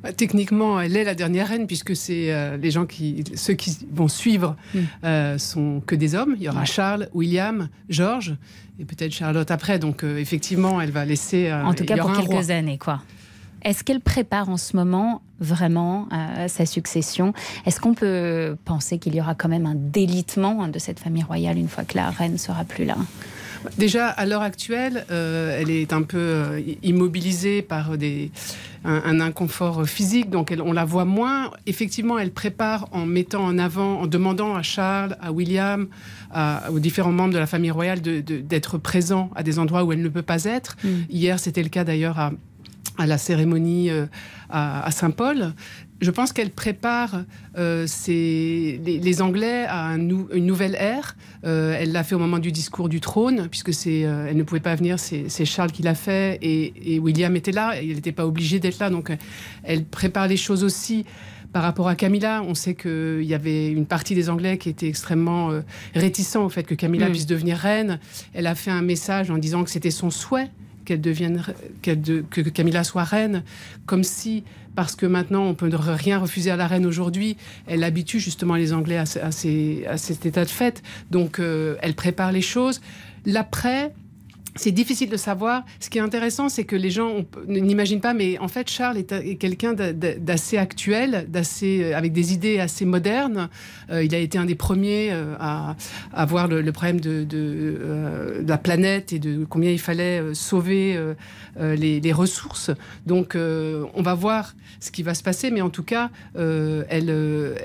bah, Techniquement, elle est la dernière reine puisque c'est euh, les gens qui, ceux qui vont suivre, mm. euh, sont que des hommes. Il y aura Charles, William, George et peut-être Charlotte après. Donc euh, effectivement, elle va laisser. en tout cas pour quelques années, quoi. Est-ce qu'elle prépare en ce moment vraiment sa succession? Est-ce qu'on peut penser qu'il y aura quand même un délitement de cette famille royale une fois que la reine sera plus là? Déjà, à l'heure actuelle, euh, elle est un peu euh, immobilisée par des, un, inconfort physique, donc elle, on la voit moins. Effectivement, elle prépare en mettant en avant, en demandant à Charles, à William, aux différents membres de la famille royale d'être présents à des endroits où elle ne peut pas être. Mm. Hier, c'était le cas d'ailleurs à à la cérémonie euh, à, Saint-Paul. Je pense qu'elle prépare euh, les, Anglais à une nouvelle ère. Euh, elle l'a fait au moment du discours du trône, puisque c'est, elle ne pouvait pas venir, c'est, Charles qui l'a fait, et, William était là, et il n'était pas obligé d'être là. Donc elle prépare les choses aussi par rapport à Camilla, on sait qu'il y avait une partie des Anglais qui était extrêmement réticents au fait que Camilla mm. puisse devenir reine. Elle a fait un message en disant que c'était son souhait qu'elle devienne, que Camilla soit reine, comme si, parce que maintenant on peut rien refuser à la reine aujourd'hui, elle habitue justement les Anglais à, à, cet état de fait. Donc euh, elle prépare les choses. L'après, c'est difficile de savoir. Ce qui est intéressant, c'est que les gens n'imaginent pas, mais en fait, Charles est, quelqu'un d'assez actuel, d'assez euh, avec des idées assez modernes. Euh, il a été un des premiers euh, à, à, voir le, problème de, la planète et de combien il fallait sauver les, ressources. Donc, on va voir ce qui va se passer, mais en tout cas, il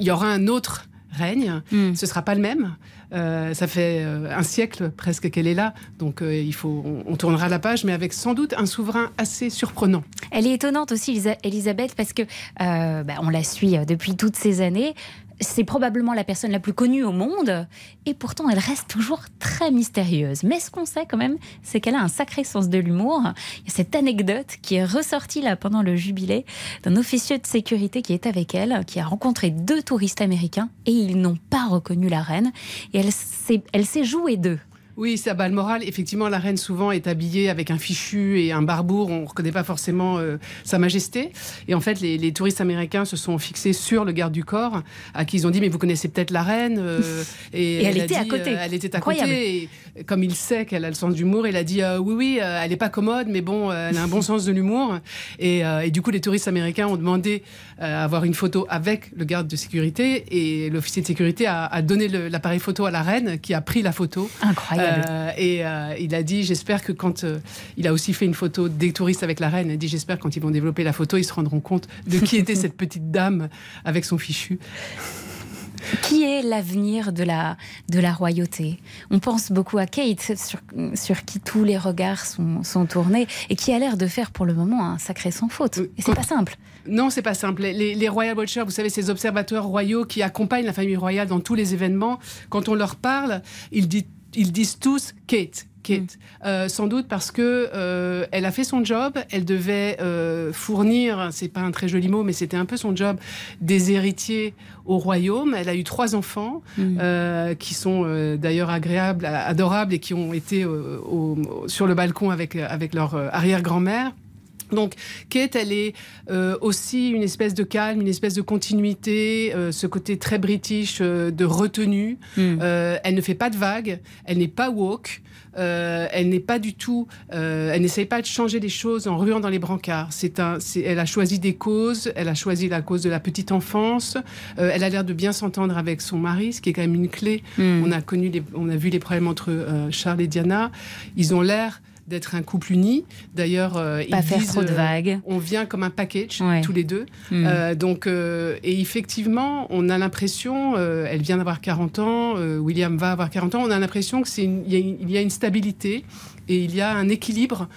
y aura un autre règne. Hmm. Ce sera pas le même. Euh, ça fait euh, un siècle presque qu'elle est là, donc euh, il faut, on, tournera la page, mais avec sans doute un souverain assez surprenant. Elle est étonnante aussi, Elisabeth, parce que bah, on la suit depuis toutes ces années c'est probablement la personne la plus connue au monde, et pourtant elle reste toujours très mystérieuse. Mais ce qu'on sait quand même, c'est qu'elle a un sacré sens de l'humour. Il y a cette anecdote qui est ressortie là pendant le jubilé d'un officier de sécurité qui est avec elle, qui a rencontré deux touristes américains, et ils n'ont pas reconnu la reine, et elle s'est jouée d'eux. Oui, ça bat le moral. Effectivement, la reine souvent est habillée avec un fichu et un barbour. On ne reconnaît pas forcément euh, Sa Majesté. Et en fait, les, touristes américains se sont fixés sur le garde du corps, à qui ils ont dit Mais vous connaissez peut-être la reine euh, Et, elle, était à côté. elle était à côté. Et comme il sait qu'elle a le sens d'humour, il a dit euh, Oui, oui, elle n'est pas commode, mais bon, elle a un bon <laughs> sens de l'humour. Et, et, du coup, les touristes américains ont demandé à avoir une photo avec le garde de sécurité. Et l'officier de sécurité a, a donné l'appareil photo à la reine, qui a pris la photo. Incroyable. Euh, et euh, il a dit, j'espère que quand euh, il a aussi fait une photo des touristes avec la reine, il a dit, j'espère quand ils vont développer la photo, ils se rendront compte de qui était cette petite dame avec son fichu. Qui est l'avenir de la, de la royauté? On pense beaucoup à Kate, sur, sur qui tous les regards sont, sont, tournés, et qui a l'air de faire pour le moment un sacré sans faute. Et c'est pas simple. Non, c'est pas simple. Les, les, Royal Watchers, vous savez, ces observateurs royaux qui accompagnent la famille royale dans tous les événements, quand on leur parle, ils disent ils disent tous Kate. Kate. Mm. Euh, sans doute parce que euh, elle a fait son job, elle devait euh, fournir, c'est pas un très joli mot, mais c'était un peu son job, des héritiers au royaume. Elle a eu trois enfants mm. qui sont d'ailleurs agréables, adorables et qui ont été sur le balcon avec, avec leur arrière-grand-mère. Donc, Kate, elle est euh, aussi une espèce de calme, une espèce de continuité, euh, ce côté très british euh, de retenue. Hmm. elle ne fait pas de vagues, elle n'est pas woke. elle n'est pas du tout, elle n'essaye pas de changer les choses en ruant dans les brancards. C'est un, elle a choisi des causes, elle a choisi la cause de la petite enfance. elle a l'air de bien s'entendre avec son mari, ce qui est quand même une clé. Hmm. On a connu, on a vu les problèmes entre Charles et Diana. Ils ont l'air d'être un couple uni. D'ailleurs, euh, pas faire trop de euh, vagues. on vient comme un package tous les deux. Hmm. Euh, donc, et effectivement, on a l'impression, elle vient d'avoir 40 ans, William va avoir 40 ans. On a l'impression que c'est il y, a une stabilité et il y a un équilibre.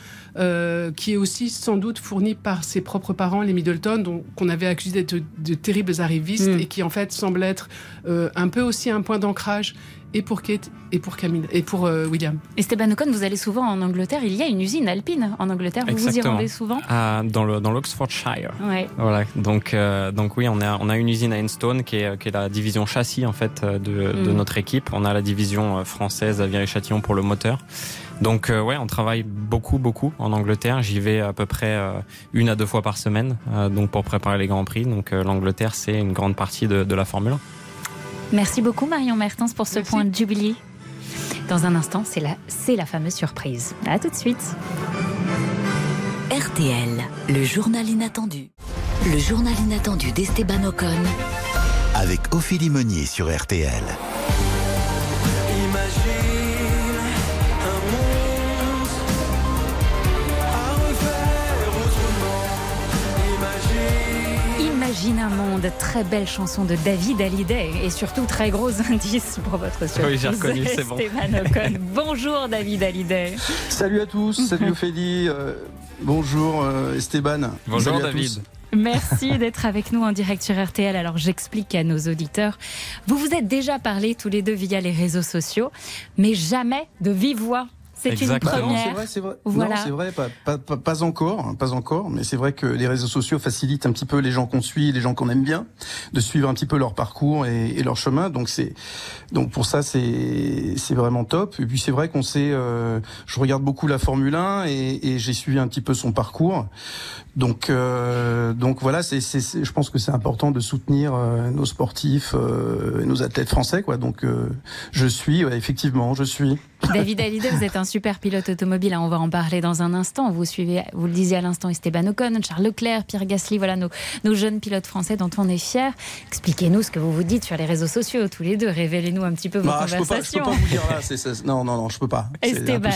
qui est aussi sans doute fourni par ses propres parents, les Middleton, qu'on avait accusé d'être de, terribles arrivistes hmm. et qui en fait semblent être un peu aussi un point d'ancrage et pour Kate et pour Camille et pour euh, William. Esteban Ocon, vous allez souvent en Angleterre. Il y a une usine alpine en Angleterre. Vous vous y rendez souvent ah, Dans le dans l'Oxfordshire. Ouais. Voilà. Donc euh, donc oui, on a on a une usine à Enstone qui est qui est la division châssis en fait de, de mm. notre équipe. On a la division française à Viry-Châtillon pour le moteur. Donc euh, ouais, on travaille beaucoup, beaucoup en Angleterre. J'y vais à peu près euh, une à deux fois par semaine, euh, donc pour préparer les grands prix. Donc l'Angleterre, c'est une grande partie de, la Formule 1. Merci beaucoup Marion Mertens pour ce point de jubilé. Dans un instant, c'est la, c'est la fameuse surprise. À tout de suite. RTL, le journal inattendu. Le journal inattendu d'Esteban Ocon. Avec Ophélie Meunier sur RTL. Imagine un monde, très belle chanson de David Hallyday et surtout très gros <laughs> indice pour votre surprise. Oui, j'ai reconnu, c'est bon. <laughs> Bonjour David Hallyday. Salut à tous, salut <laughs> Ophélie, euh, bonjour euh, Esteban. Bonjour David. Merci d'être avec nous en direct sur RTL. Alors j'explique à nos auditeurs, vous vous êtes déjà parlé tous les deux via les réseaux sociaux, mais jamais de vive voix. C'est une première. c'est vrai, c'est vrai. Voilà. Non, c'est vrai, pas, pas, pas, encore, hein, pas encore. Mais c'est vrai que les réseaux sociaux facilitent un petit peu les gens qu'on suit, les gens qu'on aime bien, de suivre un petit peu leur parcours et, et leur chemin. Donc c'est, donc pour ça c'est, c'est vraiment top. Et puis c'est vrai qu'on sait, euh, je regarde beaucoup la Formule 1 et, et j'ai suivi un petit peu son parcours. Donc, euh, donc voilà, c'est, c'est, je pense que c'est important de soutenir euh, nos sportifs, euh, nos athlètes français, quoi. Donc, euh, je suis, ouais, effectivement, je suis. David Hallyday, vous êtes un super pilote automobile. Hein, on va en parler dans un instant. Vous suivez, vous le disiez à l'instant, Esteban Ocon, Charles Leclerc, Pierre Gasly, voilà nos, nos jeunes pilotes français dont on est fiers. Expliquez-nous ce que vous vous dites sur les réseaux sociaux, tous les deux. Révélez-nous un petit peu vos bah, conversations. Je peux, pas, peux pas vous dire là. Non, non, non, je peux pas. Esteban.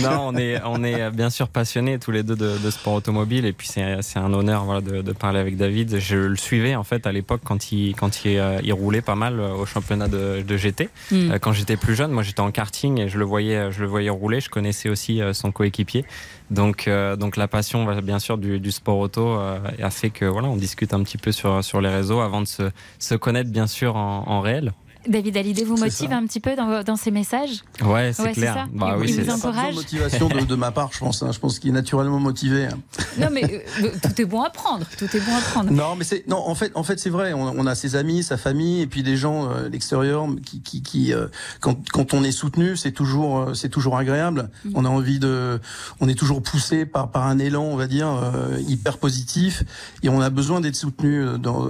Non, on est, on est bien sûr passionnés tous les deux de, de sport automobile et puis c'est un honneur voilà, de, de, parler avec David. Je le suivais en fait à l'époque quand il, quand il, euh, il, roulait pas mal euh, au championnat de, de GT. Mm. Euh, quand j'étais plus jeune, moi j'étais en karting et je le voyais, je le voyais rouler. Je connaissais aussi son coéquipier. Donc, donc la passion, bien sûr, du, sport auto a fait que voilà, on discute un petit peu sur, sur les réseaux avant de se, se connaître bien sûr en réel. David Hallyday vous motive un petit peu dans, dans ces messages Ouais, c'est clair. Bah, oui, c'est encourage. motivation de, de, ma part, je pense. Hein. Je pense qu'il est naturellement motivé. Hein. Non, mais euh, tout est bon à prendre. Tout est bon à prendre. Non, mais c'est non. En fait, en fait, c'est vrai. On, on, a ses amis, sa famille, et puis des gens euh, l'extérieur qui, qui, qui euh, quand, quand on est soutenu, c'est toujours, euh, c'est toujours agréable. Mm. On a envie de, on est toujours poussé par par un élan, on va dire, euh, hyper positif, et on a besoin d'être soutenu dans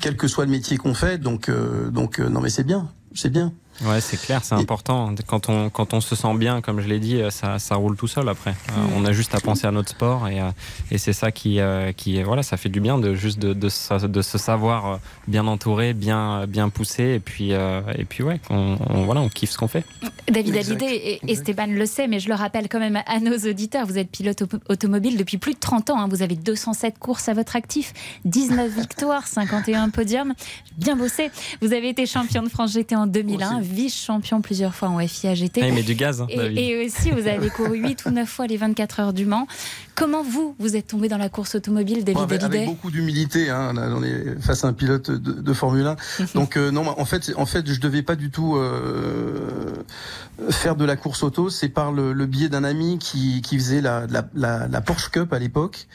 quel que soit le métier qu'on fait. Donc, donc non mais c'est bien, c'est bien. Ouais, c'est clair, c'est important. Quand on, quand on se sent bien, comme je l'ai dit, ça, ça roule tout seul après. Euh, mm. on a juste à penser à notre sport et, euh, et c'est ça qui, euh, qui, voilà, ça fait du bien de juste de, de, de se savoir bien entouré, bien, bien poussé et puis, et puis ouais, on, voilà, on kiffe ce qu'on fait. David Hallyday et Esteban le sait, mais je le rappelle quand même à nos auditeurs, vous êtes pilote automobile depuis plus de 30 ans. Hein. Vous avez 207 courses à votre actif, 19 victoires, 51 podiums. Bien bossé. Vous avez été champion de France GT en 2001 vice-champion plusieurs fois en FIA GT. Ah, il met du gaz. Hein, et, aussi, vous avez couru 8 ou 9 fois les 24 heures du Mans. Comment vous, vous êtes tombé dans la course automobile, David avec, avec beaucoup d'humilité, hein, on est face à un pilote de, Formule 1. <laughs> Donc euh, non, en fait, en fait, je devais pas du tout euh, faire de la course auto. C'est par le, biais d'un ami qui, qui faisait la, la, la, Porsche Cup à l'époque.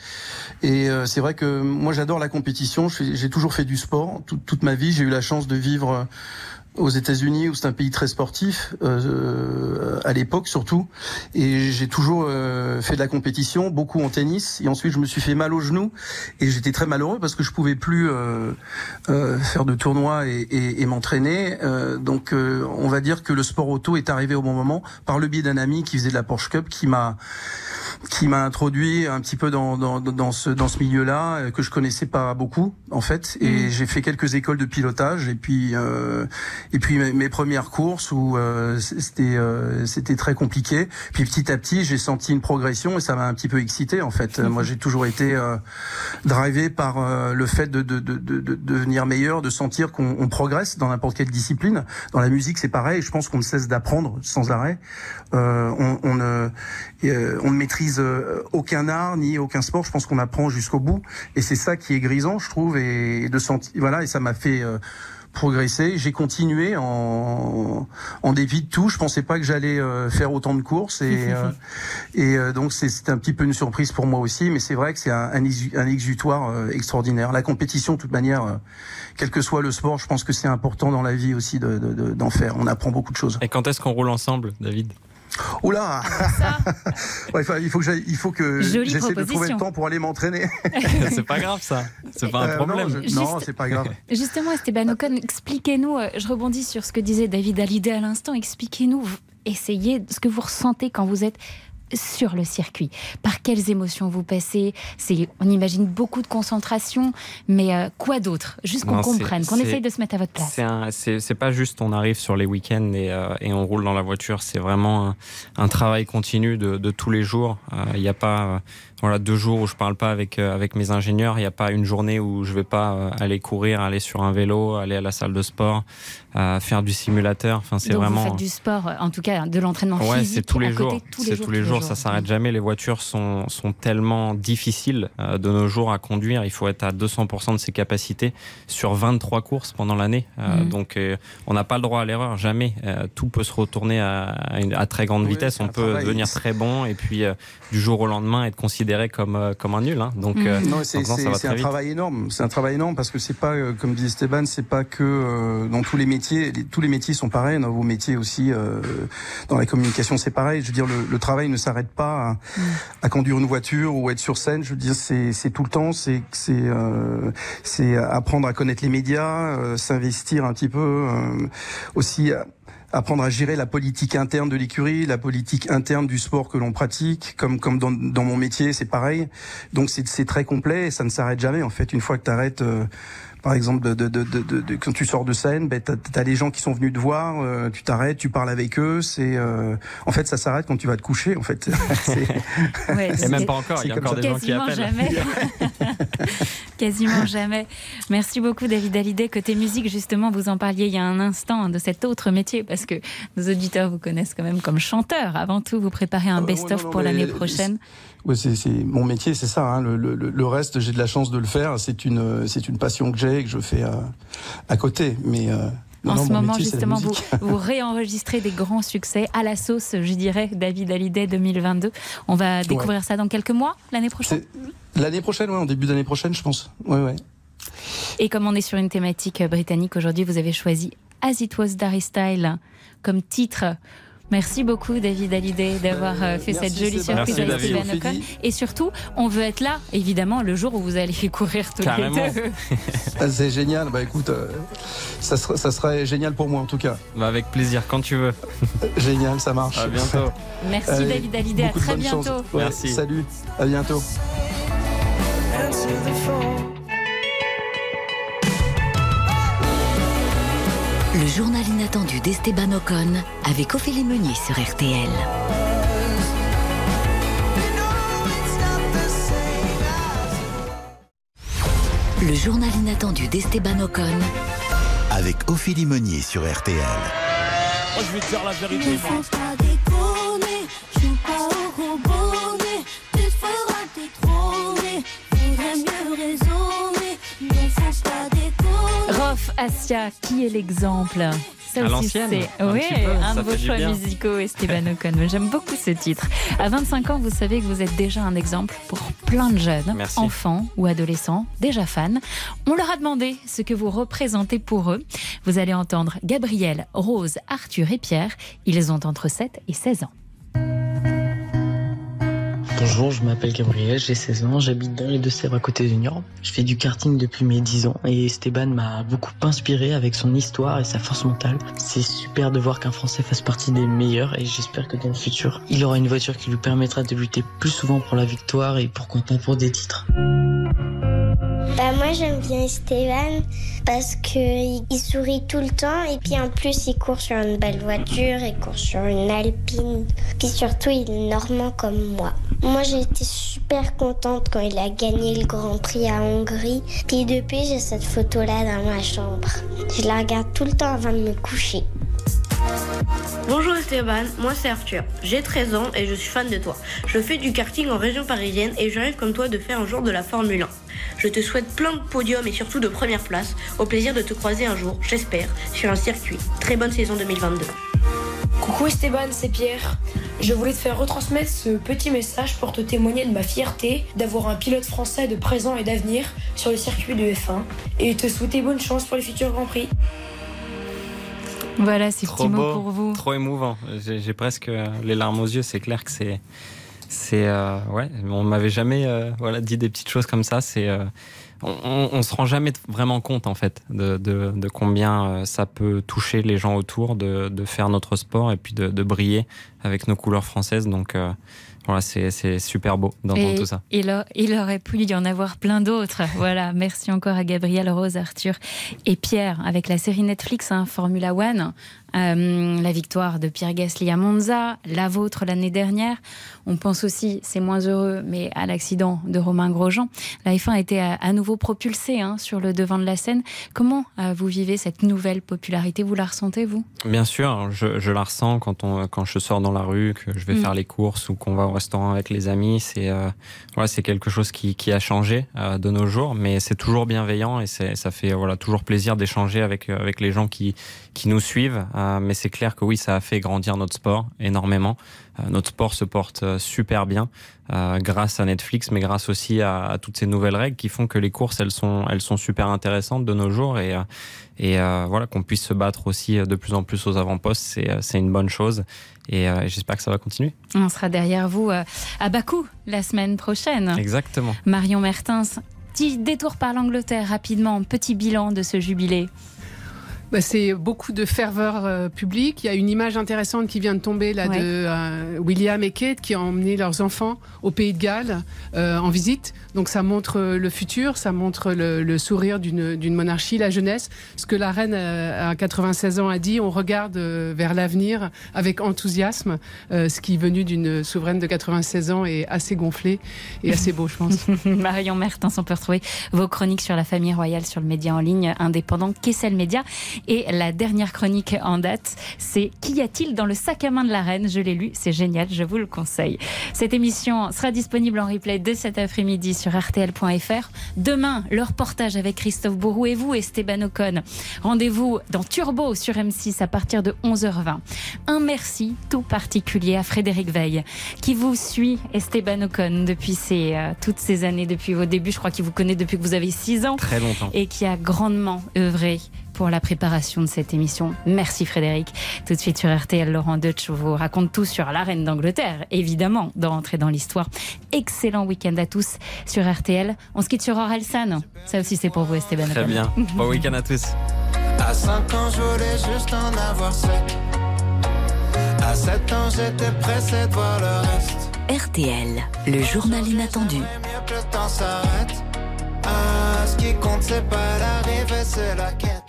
Et euh, c'est vrai que moi, j'adore la compétition. J'ai toujours fait du sport toute, toute ma vie. J'ai eu la chance de vivre aux États-Unis où c'est un pays très sportif euh, à l'époque surtout et j'ai toujours euh, fait de la compétition beaucoup en tennis et ensuite je me suis fait mal au genou et j'étais très malheureux parce que je pouvais plus euh, euh faire de tournois et, et, et m'entraîner euh, donc euh, on va dire que le sport auto est arrivé au bon moment par le biais d'un ami qui faisait de la Porsche Cup qui m'a qui m'a introduit un petit peu dans, dans, dans ce, dans ce milieu-là, euh, que je connaissais pas beaucoup, en fait. Et mm. j'ai fait quelques écoles de pilotage. Et puis, euh, et puis mes, premières courses où euh, c'était euh, c'était très compliqué. Puis petit à petit, j'ai senti une progression et ça m'a un petit peu excité, en fait. Moi, j'ai toujours été euh, drivé par le fait de, de, de, de, devenir meilleur, de sentir qu'on progresse dans n'importe quelle discipline. Dans la musique, c'est pareil. Je pense qu'on ne cesse d'apprendre sans arrêt. on, on, on ne maîtrise euh, aucun art ni aucun sport. Je pense qu'on apprend jusqu'au bout, et c'est ça qui est grisant, je trouve, et de sentir. Voilà, et ça m'a fait. Progressé. J'ai continué en, en dépit de tout. Je pensais pas que j'allais euh, faire autant de courses et, euh, et euh, donc c'est un petit peu une surprise pour moi aussi. Mais c'est vrai que c'est un, un, exutoire extraordinaire. La compétition, de toute manière, quel que soit le sport, je pense que c'est important dans la vie aussi d'en de, de, faire. On apprend beaucoup de choses. Et quand est-ce qu'on roule ensemble, David? Oula <laughs> ouais, Il faut que il faut que j'essaie de trouver le temps pour aller m'entraîner. <laughs> c'est pas grave ça. C'est pas un problème. non, c'est pas grave. <laughs> Justement, Esteban Ocon, expliquez-nous. Euh, je rebondis sur ce que disait David Hallyday à l'instant. Expliquez-nous. Essayez ce que vous ressentez quand vous êtes sur le circuit Par quelles émotions vous passez? C'est, on imagine beaucoup de concentration, mais euh, quoi d'autre? Juste qu'on comprenne, qu'on essaye de se mettre à votre place. C'est pas juste on arrive sur les week-ends et, euh, et on roule dans la voiture. C'est vraiment un, travail continu de, de tous les jours. Euh, il n'y a pas voilà deux jours où je parle pas avec avec mes ingénieurs. Il n'y a pas une journée où je vais pas aller courir, aller sur un vélo, aller à la salle de sport à faire du simulateur. Enfin, c'est vraiment. Vous faites du sport, en tout cas de l'entraînement ouais, physique. c'est tous les jours. C'est tous les jours. Ça s'arrête jamais. Les voitures sont sont tellement difficiles euh, de nos jours à conduire. Il faut être à 200% de ses capacités sur 23 courses pendant l'année. Euh, mm. Donc, euh, on n'a pas le droit à l'erreur. Jamais. tout peut se retourner à, à, très grande vitesse. On peut devenir très bon et puis du jour au lendemain être considéré comme comme un nul. Hein. Donc, mm. non, c'est un travail énorme. C'est un travail énorme parce que c'est pas comme dit Esteban, c'est pas que dans tous les métiers tous les métiers sont pareils. Dans vos métiers aussi, euh, dans la communication, c'est pareil. Je veux dire, le, travail ne s'arrête pas mm. à, conduire une voiture ou être sur scène. Je veux dire, c'est tout le temps. C'est c'est euh, c'est apprendre à connaître les médias, euh, s'investir un petit peu aussi apprendre à gérer la politique interne de l'écurie, la politique interne du sport que l'on pratique, comme comme dans, dans mon métier, c'est pareil. Donc c'est très complet et ça ne s'arrête jamais en fait. Une fois que tu arrêtes par exemple, de, de, de, quand tu sors de scène, ben, tu as, les gens qui sont venus te voir, euh, tu t'arrêtes, tu parles avec eux. C'est euh, En fait, ça s'arrête quand tu vas te coucher. En fait. <laughs> Et même pas encore, il y a encore des gens qui appellent. Jamais. <laughs> Quasiment jamais. Merci beaucoup, David Hallyday. Côté musique, justement, vous en parliez il y a un instant hein, de cet autre métier, parce que nos auditeurs vous connaissent quand même comme chanteur. Avant tout, vous préparez un euh, best-of pour l'année prochaine. Oui, c'est mon métier, c'est ça. Hein. Le, le, le, reste, j'ai de la chance de le faire. C'est une, c'est une passion que j'ai et que je fais à, à côté. Mais euh, en ce moment, justement, vous, vous réenregistrez des grands succès à la sauce, je dirais, David Hallyday 2022. On va découvrir ça dans quelques mois, l'année prochaine? L'année prochaine, oui, en début d'année prochaine, je pense. Ouais, ouais. Et comme on est sur une thématique britannique aujourd'hui, vous avez choisi As It Was Darry Style comme titre Merci beaucoup David Hallyday d'avoir euh, fait cette jolie surprise avec Steven Ocon. Et surtout, on veut être là, évidemment, le jour où vous allez <laughs> courir tous les deux. Ah, c'est génial. Bah écoute, euh, ça, serait, ça, serait, génial pour moi en tout cas. Bah, avec plaisir, quand tu veux. <laughs> génial, ça marche. À bientôt. Merci David Hallyday, à très bientôt. Merci. Salut, à bientôt. Le journal inattendu d'Esteban Ocon avec Ophélie Meunier sur RTL. Le journal inattendu d'Esteban Ocon avec Ophélie Meunier sur RTL. Moi, je vais te faire la vérité. Asia, qui est l'exemple? Ça aussi, c'est oui, un de vos choix musicaux, Esteban Ocon. J'aime beaucoup ce titre. À 25 ans, vous savez que vous êtes déjà un exemple pour plein de jeunes, enfants ou adolescents, déjà fans. On leur a demandé ce que vous représentez pour eux. Vous allez entendre Gabriel, Rose, Arthur et Pierre. Ils ont entre 7 et 16 ans. Bonjour, je m'appelle Gabriel, j'ai 16 ans, j'habite dans les Deux-Sèvres à côté de Niort. Je fais du karting depuis mes 10 ans et Esteban m'a beaucoup inspiré avec son histoire et sa force mentale. C'est super de voir qu'un Français fasse partie des meilleurs et j'espère que dans le futur, il aura une voiture qui lui permettra de lutter plus souvent pour la victoire et pourquoi pas pour des titres. Bah moi j'aime bien Esteban parce qu'il sourit tout le temps et puis en plus il court sur une belle voiture, il court sur une Alpine. Puis surtout il est normand comme moi. Moi j'ai été super contente quand il a gagné le Grand Prix à Hongrie. Puis depuis j'ai cette photo là dans ma chambre. Je la regarde tout le temps avant de me coucher. Bonjour Esteban, moi c'est Arthur. J'ai 13 ans et je suis fan de toi. Je fais du karting en région parisienne et je rêve comme toi de faire un jour de la Formule 1. Je te souhaite plein de podiums et surtout de première place. Au plaisir de te croiser un jour, j'espère, sur un circuit. Très bonne saison 2022. Coucou Esteban, c'est Pierre. Je voulais te faire retransmettre ce petit message pour te témoigner de ma fierté d'avoir un pilote français de présent et d'avenir sur le circuit de F1 et te souhaiter bonne chance pour les futurs Grands Prix. Voilà, c'est petits mots pour vous. Trop émouvant. J'ai presque les larmes aux yeux. C'est clair que c'est, c'est, euh, ouais. On m'avait jamais, euh, voilà, dit des petites choses comme ça. C'est, euh, on, on, se rend jamais vraiment compte en fait de, de, de, combien ça peut toucher les gens autour, de, de faire notre sport et puis de, de briller avec nos couleurs françaises. Donc voilà, c'est super beau d'entendre tout ça. Il, il, aurait pu y en avoir plein d'autres. <laughs> voilà, merci encore à Gabriel, Rose, Arthur et Pierre avec la série Netflix hein, Formula One. Euh, la victoire de Pierre Gasly à Monza, la vôtre l'année dernière. On pense aussi, c'est moins heureux, mais à l'accident de Romain Grosjean. La F1 a été à, nouveau propulsée hein, sur le devant de la scène. Comment euh, vous vivez cette nouvelle popularité? Vous la ressentez, vous? Bien sûr, je, je, la ressens quand, on, quand je sors dans la rue, que je vais mm. faire les courses ou qu'on va au restaurant avec les amis. C'est euh, voilà, c'est quelque chose qui, qui a changé de nos jours, mais c'est toujours bienveillant et ça fait voilà, toujours plaisir d'échanger avec, avec les gens qui, qui nous suivent. Euh, mais c'est clair que oui, ça a fait grandir notre sport énormément. Euh, notre sport se porte euh, super bien grâce à Netflix, mais grâce aussi à, toutes ces nouvelles règles qui font que les courses, elles sont, elles sont super intéressantes de nos jours et, et voilà qu'on puisse se battre aussi de plus en plus aux avant-postes, c'est, c'est une bonne chose. Et j'espère que ça va continuer. On sera derrière vous à Bakou la semaine prochaine. Exactement. Marion Mertens, petit détour par l'Angleterre rapidement, petit bilan de ce jubilé. Bah, c'est beaucoup de ferveur euh, publique. Il y a une image intéressante qui vient de tomber là de euh, William et Kate qui ont emmené leurs enfants au Pays de Galles euh, en visite. Donc ça montre le futur, ça montre le, le sourire d'une monarchie, la jeunesse. Ce que la reine à 96 ans a dit, on regarde vers l'avenir avec enthousiasme. ce qui venu d'une souveraine de 96 ans est assez gonflé et assez beau, je pense. <laughs> Marion Mertens, on peut retrouver vos chroniques sur la famille royale sur le média en ligne indépendant Kessel Média. Et la dernière chronique en date, c'est Qu'y a-t-il dans le sac à main de la reine? Je l'ai lu, c'est génial, je vous le conseille. Cette émission sera disponible en replay dès cet après-midi sur rtl.fr. Demain, le reportage avec Christophe Bourou et vous, Esteban Ocon. Rendez-vous dans Turbo sur M6 à partir de 11h20. Un merci tout particulier à Frédéric Veil, qui vous suit, Esteban Ocon, depuis ces, euh, toutes ces années, depuis vos débuts. Je crois qu'il vous connaît depuis que vous avez 6 ans. Très longtemps. Et qui a grandement œuvré pour la préparation de cette émission. Merci Frédéric. Tout de suite sur RTL, Laurent Deutsch vous raconte tout sur la reine d'Angleterre, évidemment, d'entrer dans l'histoire. Excellent week-end à tous sur RTL. On se quitte sur Orelsan. Ça aussi c'est pour vous Esteban. Très bien. <laughs> bon week-end à tous. À 5 ans, je voulais juste en avoir 7. À 7 ans, j'étais pressé de voir le reste. RTL, le journal inattendu. Ah, ce qui compte, c'est pas l'arrivée, c'est la quête.